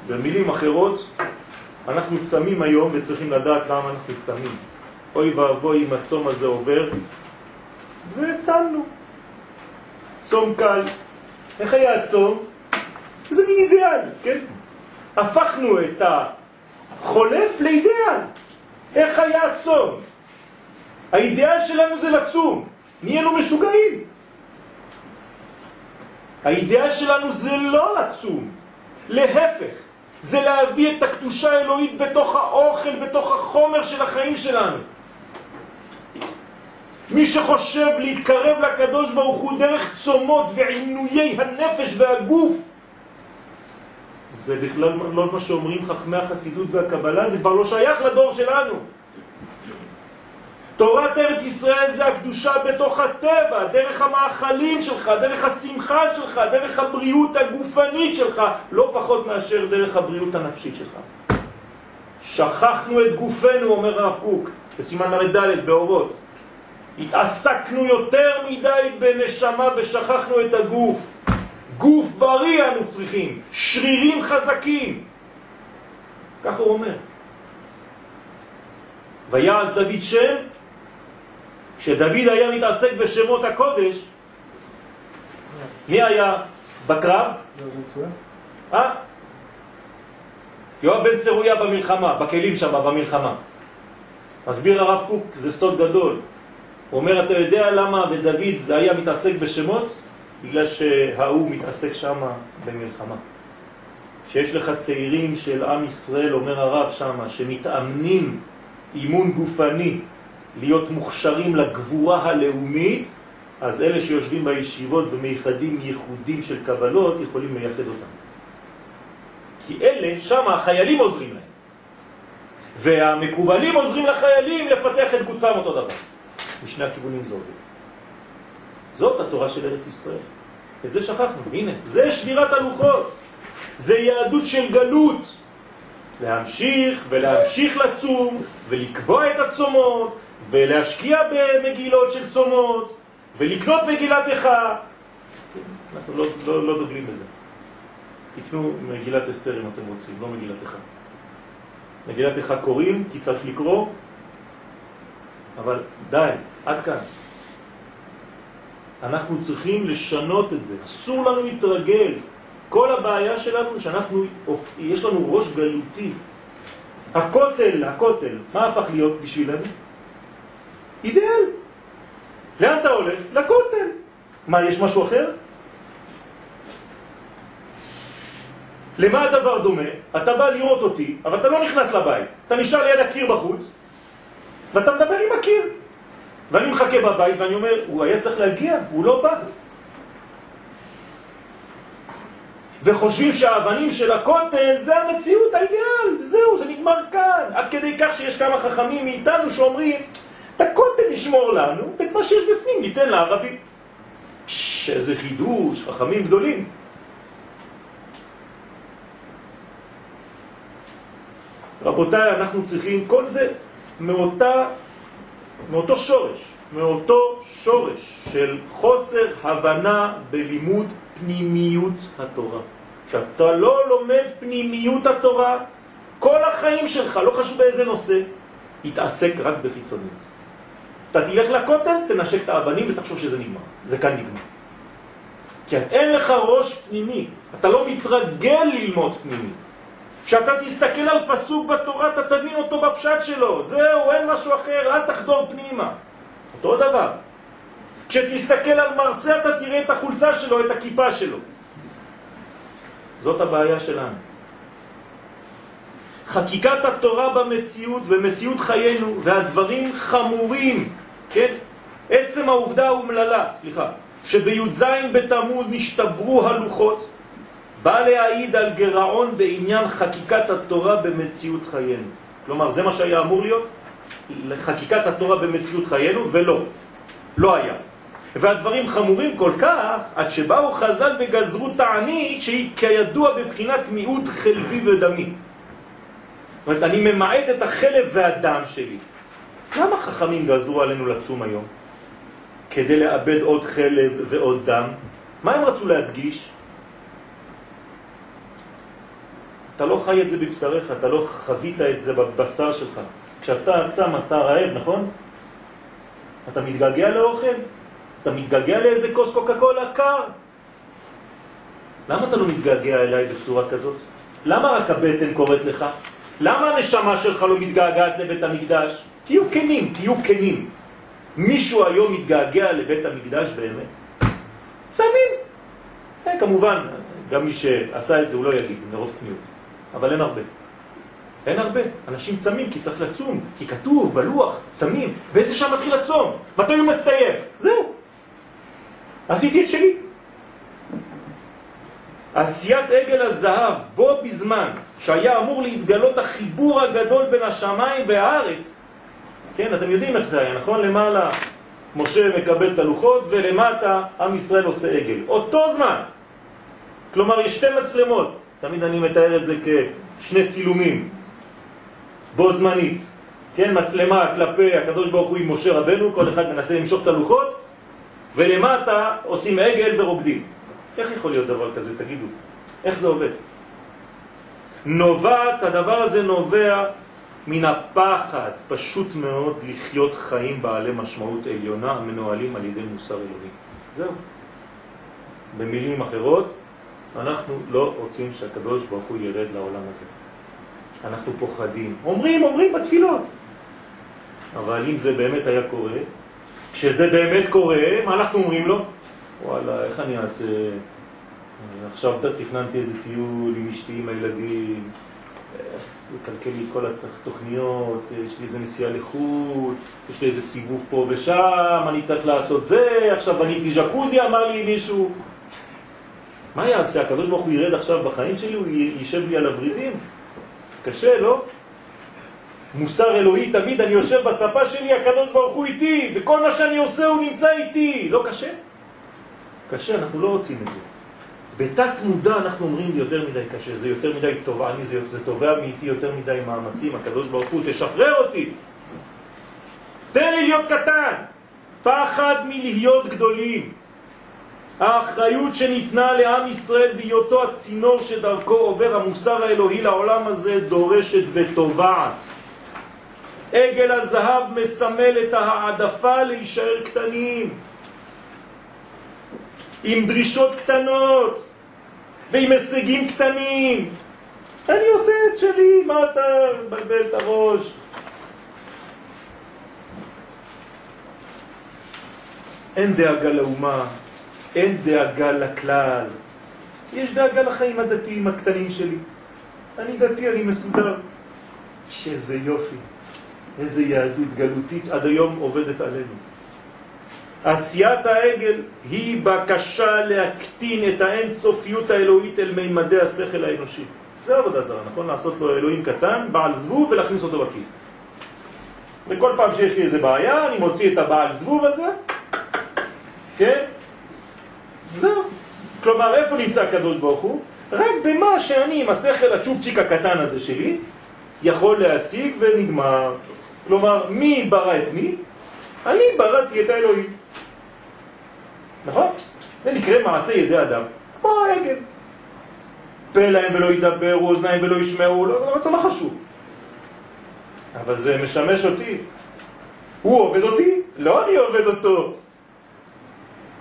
A: במילים אחרות, אנחנו צמים היום וצריכים לדעת למה אנחנו צמים. אוי ואבוי אם הצום הזה עובר, וצמנו. צום קל. איך היה הצום? זה מין אידיאל, כן? הפכנו את החולף לאידיאל. איך היה הצום? האידיאל שלנו זה לצום. נהיינו משוגעים. האידיאל שלנו זה לא לצום, להפך. זה להביא את הקדושה האלוהית בתוך האוכל, בתוך החומר של החיים שלנו. מי שחושב להתקרב לקדוש ברוך הוא דרך צומות ועינויי הנפש והגוף, זה בכלל לא מה שאומרים חכמי החסידות והקבלה, זה כבר לא שייך לדור שלנו. תורת ארץ ישראל זה הקדושה בתוך הטבע, דרך המאכלים שלך, דרך השמחה שלך, דרך הבריאות הגופנית שלך, לא פחות מאשר דרך הבריאות הנפשית שלך. שכחנו את גופנו, אומר הרב קוק, בסימן ל"ד באורות. התעסקנו יותר מדי בנשמה ושכחנו את הגוף. גוף בריא אנו צריכים, שרירים חזקים. כך הוא אומר. ויעז דוד שם, כשדוד היה מתעסק בשמות הקודש, מי היה בקרב? אה? יואב בן צרויה במלחמה, בכלים שם, במלחמה. מסביר הרב קוק, זה סוד גדול. הוא אומר, אתה יודע למה ודוד היה מתעסק בשמות? בגלל שההוא מתעסק שם במלחמה. שיש לך צעירים של עם ישראל, אומר הרב שם, שמתאמנים אימון גופני להיות מוכשרים לגבורה הלאומית, אז אלה שיושבים בישיבות ומייחדים ייחודים של קבלות יכולים לייחד אותם. כי אלה, שם החיילים עוזרים להם. והמקובלים עוזרים לחיילים לפתח את גופם אותו דבר. משני הכיוונים זה עובד. זאת התורה של ארץ ישראל. את זה שכחנו. הנה, זה שבירת הלוחות. זה יהדות של גלות. להמשיך ולהמשיך לצום ולקבוע את הצומות ולהשקיע במגילות של צומות ולקנות מגילת איכה. אנחנו לא, לא, לא דוגלים בזה. תקנו מגילת אסתר אם אתם רוצים, לא מגילת איכה. מגילת איכה קוראים כי צריך לקרוא, אבל די, עד כאן. אנחנו צריכים לשנות את זה, אסור לנו להתרגל. כל הבעיה שלנו שאנחנו, יש לנו ראש גלותי. הכותל, הכותל, מה הפך להיות בשבילנו? אידאל. לאן אתה הולך? לכותל. מה, יש משהו אחר? למה הדבר דומה? אתה בא לראות אותי, אבל אתה לא נכנס לבית. אתה נשאר ליד הקיר בחוץ, ואתה מדבר עם הקיר. ואני מחכה בבית ואני אומר, הוא היה צריך להגיע, הוא לא בא. וחושבים שהאבנים של הכותל זה המציאות, האידיאל, זהו, זה נגמר כאן. עד כדי כך שיש כמה חכמים מאיתנו שאומרים, את הכותל נשמור לנו, ואת מה שיש בפנים ניתן לערבים. פשש, איזה חידוש, חכמים גדולים. רבותיי, אנחנו צריכים, כל זה מאותה, מאותו שורש, מאותו שורש של חוסר הבנה בלימוד פנימיות התורה. כשאתה לא לומד פנימיות התורה, כל החיים שלך, לא חשוב באיזה נושא, יתעסק רק בחיצוניות. אתה תלך לכותל, תנשק את האבנים ותחשוב שזה נגמר. זה כאן נגמר. כי אין לך ראש פנימי, אתה לא מתרגל ללמוד פנימי. כשאתה תסתכל על פסוק בתורה, אתה תבין אותו בפשט שלו. זהו, אין משהו אחר, אל תחדור פנימה. אותו דבר. כשתסתכל על מרצה, אתה תראה את החולצה שלו, את הכיפה שלו. זאת הבעיה שלנו. חקיקת התורה במציאות, במציאות חיינו, והדברים חמורים, כן? עצם העובדה האומללה, סליחה, שבי"ז בתמוז נשתברו הלוחות, בא להעיד על גרעון בעניין חקיקת התורה במציאות חיינו. כלומר, זה מה שהיה אמור להיות, לחקיקת התורה במציאות חיינו, ולא, לא היה. והדברים חמורים כל כך, עד שבאו חז"ל וגזרו תענית שהיא כידוע בבחינת מיעוט חלבי ודמי. זאת אומרת, אני ממעט את החלב והדם שלי. למה חכמים גזרו עלינו לצום היום? כדי לאבד עוד חלב ועוד דם? מה הם רצו להדגיש? אתה לא חי את זה בבשריך, אתה לא חווית את זה בבשר שלך. כשאתה צם אתה רעב, נכון? אתה מתגעגע לאוכל? אתה מתגעגע לאיזה כוס קוקה קולה קר? למה אתה לא מתגעגע אליי בצורה כזאת? למה רק הבטן קוראת לך? למה הנשמה שלך לא מתגעגעת לבית המקדש? תהיו כנים, תהיו כנים. מישהו היום מתגעגע לבית המקדש באמת? צמים. אה, כמובן, גם מי שעשה את זה הוא לא יגיד, מרוב צניעות. אבל אין הרבה. אין הרבה. אנשים צמים כי צריך לצום, כי כתוב בלוח, צמים. באיזה שעה מתחיל לצום? מתי הוא מסתיים? זהו. עשיתי את שלי. עשיית עגל הזהב בו בזמן שהיה אמור להתגלות החיבור הגדול בין השמיים והארץ כן, אתם יודעים איך זה היה, נכון? למעלה משה מקבל את הלוחות ולמטה עם ישראל עושה עגל. אותו זמן. כלומר, יש שתי מצלמות. תמיד אני מתאר את זה כשני צילומים. בו זמנית. כן, מצלמה כלפי הקדוש ברוך הוא עם משה רבנו, כל אחד מנסה למשוך את הלוחות, ולמטה עושים עגל ורוקדים. איך יכול להיות דבר כזה, תגידו? איך זה עובד? נובעת, הדבר הזה נובע מן הפחד, פשוט מאוד לחיות חיים בעלי משמעות עליונה המנוהלים על ידי מוסר אלוהי. זהו. במילים אחרות, אנחנו לא רוצים שהקדוש ברוך הוא ירד לעולם הזה. אנחנו פוחדים. אומרים, אומרים בתפילות. אבל אם זה באמת היה קורה, כשזה באמת קורה, מה אנחנו אומרים לו? וואלה, איך אני אעשה... עכשיו תכננתי איזה טיול עם אשתי, עם הילדים, זה קלקל לי כל התוכניות, יש לי איזה נסיעה לחו"ל, יש לי איזה סיבוב פה ושם, אני צריך לעשות זה, עכשיו בניתי ז'קוזי, אמר לי מישהו. מה יעשה? הקדוש ברוך הוא ירד עכשיו בחיים שלי, הוא יישב לי על הורידים? קשה, לא? מוסר אלוהי, תמיד אני יושב בספה שלי, הקדוש ברוך הוא איתי, וכל מה שאני עושה הוא נמצא איתי. לא קשה? קשה, אנחנו לא רוצים את זה. בתת מודע אנחנו אומרים יותר מדי קשה, זה יותר מדי תובעני, זה, זה תובע מאיתי יותר מדי מאמצים, הקדוש ברוך הוא, תשחרר אותי. תן לי להיות קטן. פחד מלהיות גדולים. האחריות שניתנה לעם ישראל בהיותו הצינור שדרכו עובר המוסר האלוהי לעולם הזה דורשת וטובעת. עגל הזהב מסמל את ההעדפה להישאר קטנים. עם דרישות קטנות ועם הישגים קטנים. אני עושה את שלי, מה אתה מבלבל את הראש? אין דאגה לאומה, אין דאגה לכלל. יש דאגה לחיים הדתיים הקטנים שלי. אני דתי, אני מסודר. שאיזה יופי, איזה יהדות גלותית עד היום עובדת עלינו. עשיית העגל היא בקשה להקטין את האינסופיות האלוהית אל מימדי השכל האנושי. זה עבודה זרה, נכון? לעשות לו אלוהים קטן, בעל זבוב, ולהכניס אותו בכיס. וכל פעם שיש לי איזה בעיה, אני מוציא את הבעל זבוב הזה, כן? זהו. כלומר, איפה נמצא הקדוש ברוך הוא? רק במה שאני, עם השכל הצ'ופצ'יק הקטן הזה שלי, יכול להשיג ונגמר. כלומר, מי ברא את מי? אני בראתי את האלוהים. נכון? זה נקרא מעשה ידי אדם, כמו העגל. פה להם ולא ידברו, אוזניים ולא ישמעו, לא, לא, לא, לא חשוב. אבל זה משמש אותי. הוא עובד אותי, לא אני עובד אותו.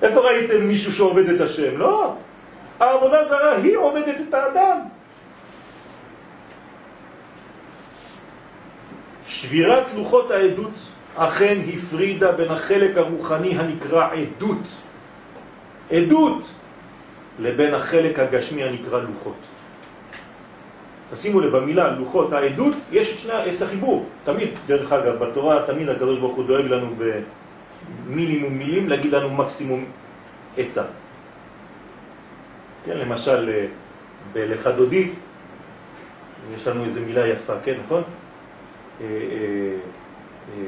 A: איפה ראיתם מישהו שעובד את השם? לא. העבודה זרה היא עובדת את האדם. שבירת לוחות העדות אכן הפרידה בין החלק הרוחני הנקרא עדות עדות לבין החלק הגשמי הנקרא לוחות. תשימו לב, במילה לוחות, העדות, יש את שני, יש החיבור. תמיד, דרך אגב, בתורה תמיד הקדוש ברוך הוא דואג לנו במינימום מילים להגיד לנו מקסימום עצה. כן, למשל, אה, בלך דודי, יש לנו איזו מילה יפה, כן, נכון? אה, אה,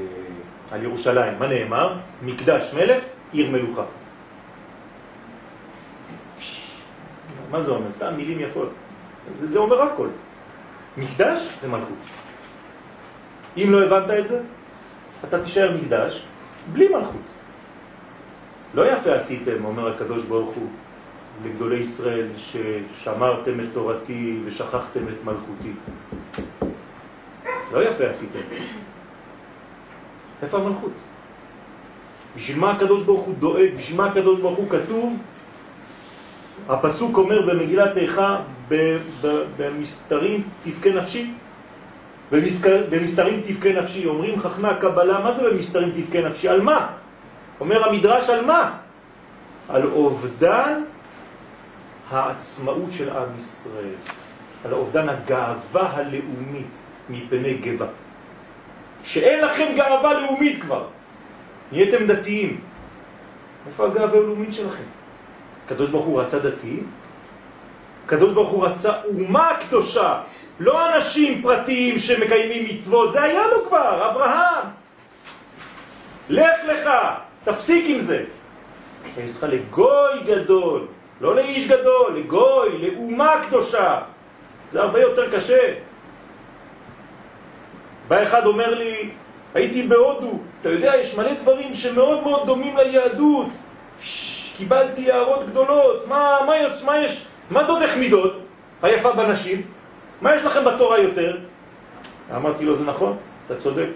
A: על ירושלים, מה נאמר? מקדש מלך, עיר מלוכה. מה זה אומר? סתם מילים יפות. זה, זה אומר הכל. מקדש זה מלכות. אם לא הבנת את זה, אתה תישאר מקדש בלי מלכות. לא יפה עשיתם, אומר הקדוש ברוך הוא, לגדולי ישראל, ששמרתם את תורתי ושכחתם את מלכותי. לא יפה עשיתם. איפה המלכות? בשביל מה הקדוש ברוך הוא דואג? בשביל מה הקדוש ברוך הוא כתוב הפסוק אומר במגילת איכה, במסתרים תפקה נפשי, במסתרים תפקה נפשי, אומרים חכמי הקבלה, מה זה במסתרים תפקה נפשי? על מה? אומר המדרש על מה? על אובדן העצמאות של עם ישראל, על אובדן הגאווה הלאומית מפני גבה. שאין לכם גאווה לאומית כבר, נהייתם דתיים. איפה הגאווה הלאומית שלכם? הקדוש ברוך הוא רצה דתי, הקדוש ברוך הוא רצה אומה קדושה, לא אנשים פרטיים שמקיימים מצוות, זה היה לו כבר, אברהם. לך לך, תפסיק עם זה. לך לגוי גדול, לא לאיש גדול, לגוי, לאומה קדושה. זה הרבה יותר קשה. בא אחד אומר לי, הייתי בהודו, אתה יודע, יש מלא דברים שמאוד מאוד דומים ליהדות. קיבלתי הערות גדולות, מה, מה, יש, מה יש, מה דודך מידות, היפה בנשים? מה יש לכם בתורה יותר? אמרתי לו, זה נכון, אתה צודק,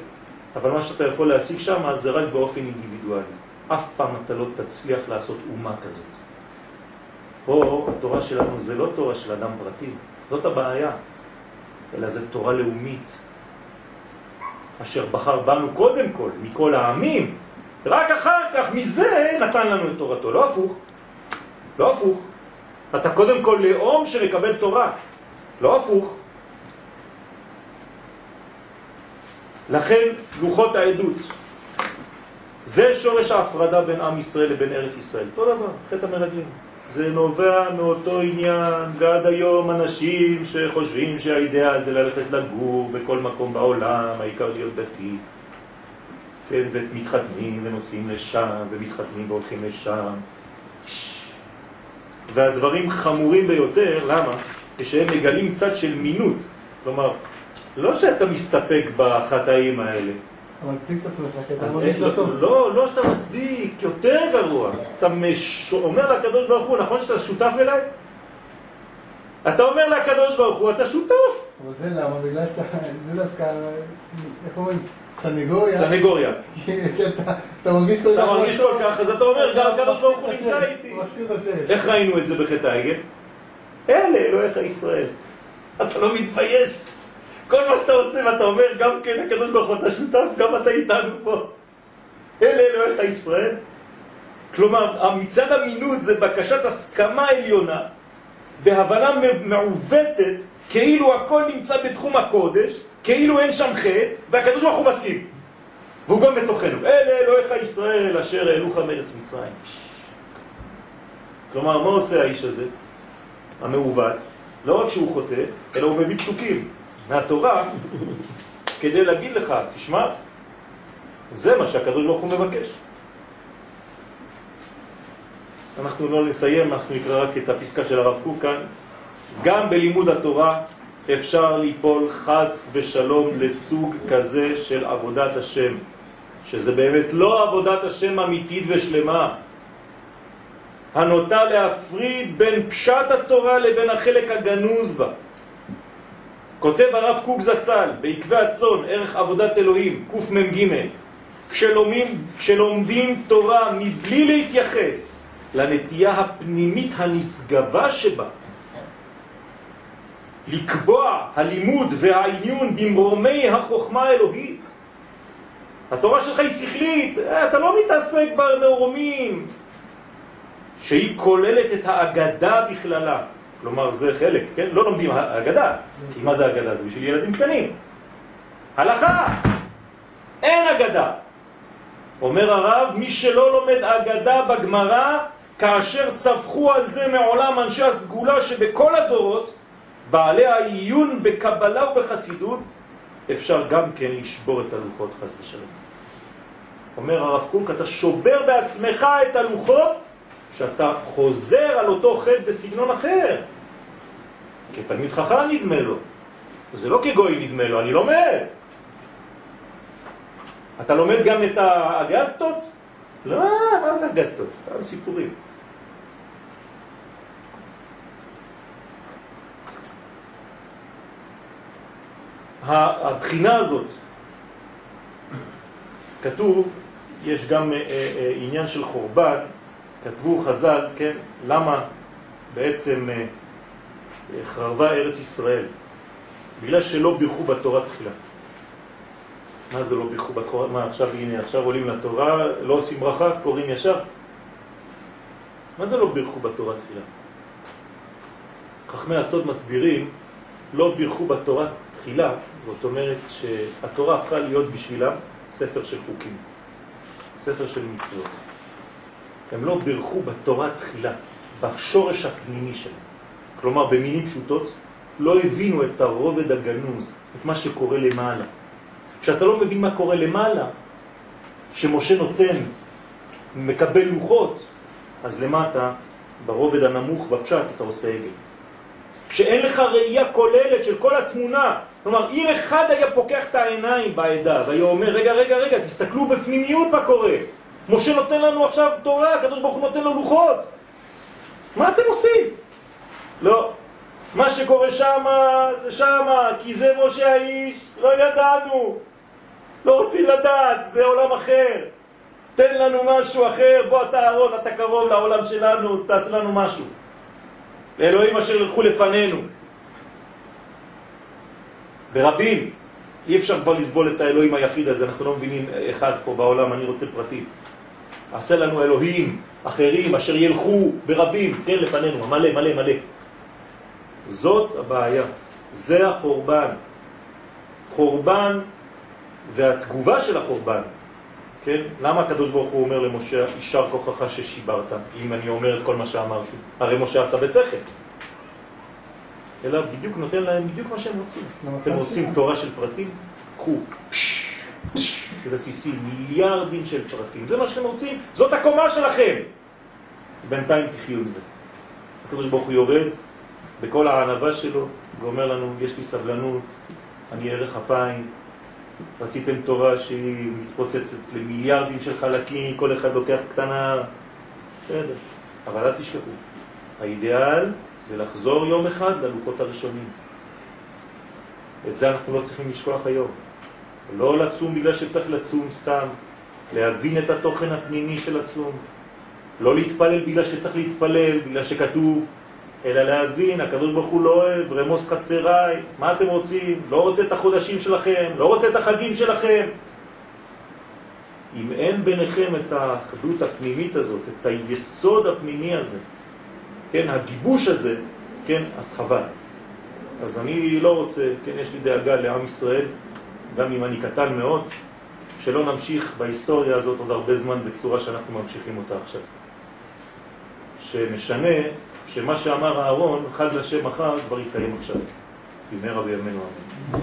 A: אבל מה שאתה יכול להשיג שם זה רק באופן אינדיבידואלי. אף פעם אתה לא תצליח לעשות אומה כזאת. פה התורה שלנו זה לא תורה של אדם פרטי, זאת הבעיה, אלא זה תורה לאומית, אשר בחר בנו קודם כל, מכל העמים, רק אחר כך מזה נתן לנו את תורתו, לא הפוך, לא הפוך. אתה קודם כל לאום שמקבל תורה, לא הפוך. לכן לוחות העדות, זה שורש ההפרדה בין עם ישראל לבין ארץ ישראל. אותו דבר, חטא המרגלים. זה נובע מאותו עניין, ועד היום אנשים שחושבים שהאידאה זה ללכת לגור בכל מקום בעולם, העיקר להיות דתי, כן, ומתחתנים ונוסעים לשם, ומתחתנים והולכים לשם. והדברים חמורים ביותר, למה? כשהם מגלים צד של מינות. כלומר, לא שאתה מסתפק בחטאים האלה.
C: אתה מצדיק את עצמך, כי אתה מרגיש לא טוב.
A: לא, לא שאתה מצדיק, יותר גרוע. אתה מש... אומר לקדוש ברוך הוא, נכון שאתה שותף אליי? אתה אומר לקדוש ברוך הוא, אתה שותף.
C: אבל זה למה? בגלל שאתה, זה דווקא, איך אומרים? סנגוריה.
A: סנגוריה.
C: כי אתה אתה מרגיש כל כך...
A: אתה מרגיש כל כך, אז אתה אומר, גם הקדוש ברוך הוא נמצא איתי. איך ראינו את זה בחטא העגל? אלה אלוהיך ישראל. אתה לא מתבייש. כל מה שאתה עושה ואתה אומר, גם כן הקדוש ברוך הוא אתה שותף, גם אתה איתנו פה. אלה אלוהיך ישראל. כלומר, מצד המינות זה בקשת הסכמה עליונה, בהבנה מעוותת, כאילו הכל נמצא בתחום הקודש, כאילו אין שם חטא, והקדוש ברוך הוא מסכים. והוא גם בתוכנו. אלה אלוהיך ישראל אשר העלוך מארץ מצרים. כלומר, מה עושה האיש הזה, המעוות? לא רק שהוא חוטא, אלא הוא מביא פסוקים מהתורה כדי להגיד לך, תשמע, זה מה שהקדוש ברוך הוא מבקש. אנחנו לא נסיים, אנחנו נקרא רק את הפסקה של הרב קוק כאן. גם בלימוד התורה אפשר ליפול חס ושלום לסוג כזה של עבודת השם, שזה באמת לא עבודת השם אמיתית ושלמה, הנוטה להפריד בין פשט התורה לבין החלק הגנוז בה. כותב הרב קוק זצ"ל בעקבי הצאן, ערך עבודת אלוהים, קמ"ג, כשלומדים, כשלומדים תורה מבלי להתייחס לנטייה הפנימית הנשגבה שבה, לקבוע הלימוד והעיון במרומי החוכמה האלוהית. התורה שלך היא שכלית, אה, אתה לא מתעסק במרומים, שהיא כוללת את האגדה בכללה. כלומר, זה חלק, כן? לא לומדים אגדה. כי מה זה אגדה? זה בשביל ילדים קטנים. הלכה! אין אגדה. אומר הרב, מי שלא לומד אגדה בגמרא, כאשר צווחו על זה מעולם אנשי הסגולה שבכל הדורות, בעלי העיון בקבלה ובחסידות, אפשר גם כן לשבור את הלוחות חס ושלום. אומר הרב קוק, אתה שובר בעצמך את הלוחות שאתה חוזר על אותו חטא בסגנון אחר. כתלמיד חכם נדמה לו. זה לא כגוי נדמה לו, אני לומד. אתה לומד גם את האגדתות? לא, מה זה אגדתות? סתם סיפורים. הבחינה הזאת, כתוב, יש גם אה, אה, עניין של חורבן, כתבו חז"ל, כן, למה בעצם אה, חרבה ארץ ישראל? בגלל שלא בירכו בתורה תחילה. מה זה לא בירכו בתורה? מה עכשיו, הנה, עכשיו עולים לתורה, לא עושים ברכה, קוראים ישר? מה זה לא בירכו בתורה תחילה? חכמי הסוד מסבירים, לא בירכו בתורה תחילה, זאת אומרת שהתורה הפכה להיות בשבילם ספר של חוקים, ספר של מצוות. הם לא בירכו בתורה תחילה, בשורש הפנימי שלהם. כלומר, במילים פשוטות, לא הבינו את הרובד הגנוז, את מה שקורה למעלה. כשאתה לא מבין מה קורה למעלה, שמשה נותן, מקבל לוחות, אז למטה, ברובד הנמוך, בפשט, אתה עושה עגל. כשאין לך ראייה כוללת של כל התמונה, כלומר, אם אחד היה פוקח את העיניים בעדה והיה אומר, רגע, רגע, רגע, תסתכלו בפנימיות מה קורה. משה נותן לנו עכשיו תורה, הקדוש ברוך הוא נותן לו לוחות. מה אתם עושים? לא. מה שקורה שם זה שם, כי זה משה האיש, לא ידענו. לא רוצים לדעת, זה עולם אחר. תן לנו משהו אחר, בוא אתה אהרון, אתה קרוב לעולם שלנו, תעשה לנו משהו. לאלוהים אשר ילכו לפנינו. ברבים, אי אפשר כבר לסבול את האלוהים היחיד הזה, אנחנו לא מבינים אחד פה בעולם, אני רוצה פרטים. עשה לנו אלוהים אחרים אשר ילכו ברבים, כן, לפנינו, מלא, מלא, מלא. זאת הבעיה, זה החורבן. חורבן והתגובה של החורבן, כן? למה הקדוש ברוך הוא אומר למשה, יישר כוחך ששיברת, אם אני אומר את כל מה שאמרתי? הרי משה עשה בשכל. אלא בדיוק נותן להם בדיוק מה שהם רוצים. אתם רוצים תורה של פרטים? קחו. של עסיסים, מיליארדים של פרטים. זה מה שאתם רוצים, זאת הקומה שלכם. בינתיים תחיו עם זה. הקדוש ברוך הוא יורד בכל הענבה שלו ואומר לנו, יש לי סבלנות, אני ערך אפיים, רציתם תורה שהיא מתפוצצת למיליארדים של חלקים, כל אחד לוקח קטנה, בסדר, אבל אל תשכחו, האידיאל זה לחזור יום אחד ללוחות הראשונים. את זה אנחנו לא צריכים לשכוח היום. לא לצום בגלל שצריך לצום סתם, להבין את התוכן הפנימי של הצום. לא להתפלל בגלל שצריך להתפלל, בגלל שכתוב, אלא להבין, הקדוש ברוך הוא לא אוהב, רמוס חצריי, מה אתם רוצים? לא רוצה את החודשים שלכם, לא רוצה את החגים שלכם. אם אין ביניכם את האחדות הפנימית הזאת, את היסוד הפנימי הזה, כן, הגיבוש הזה, כן, אז חבל. אז אני לא רוצה, כן, יש לי דאגה לעם ישראל, גם אם אני קטן מאוד, שלא נמשיך בהיסטוריה הזאת עוד הרבה זמן בצורה שאנחנו ממשיכים אותה עכשיו. שנשנה שמה שאמר אהרון, חג לשם מחר, כבר יתקיים עכשיו. במהרה בימינו אמן.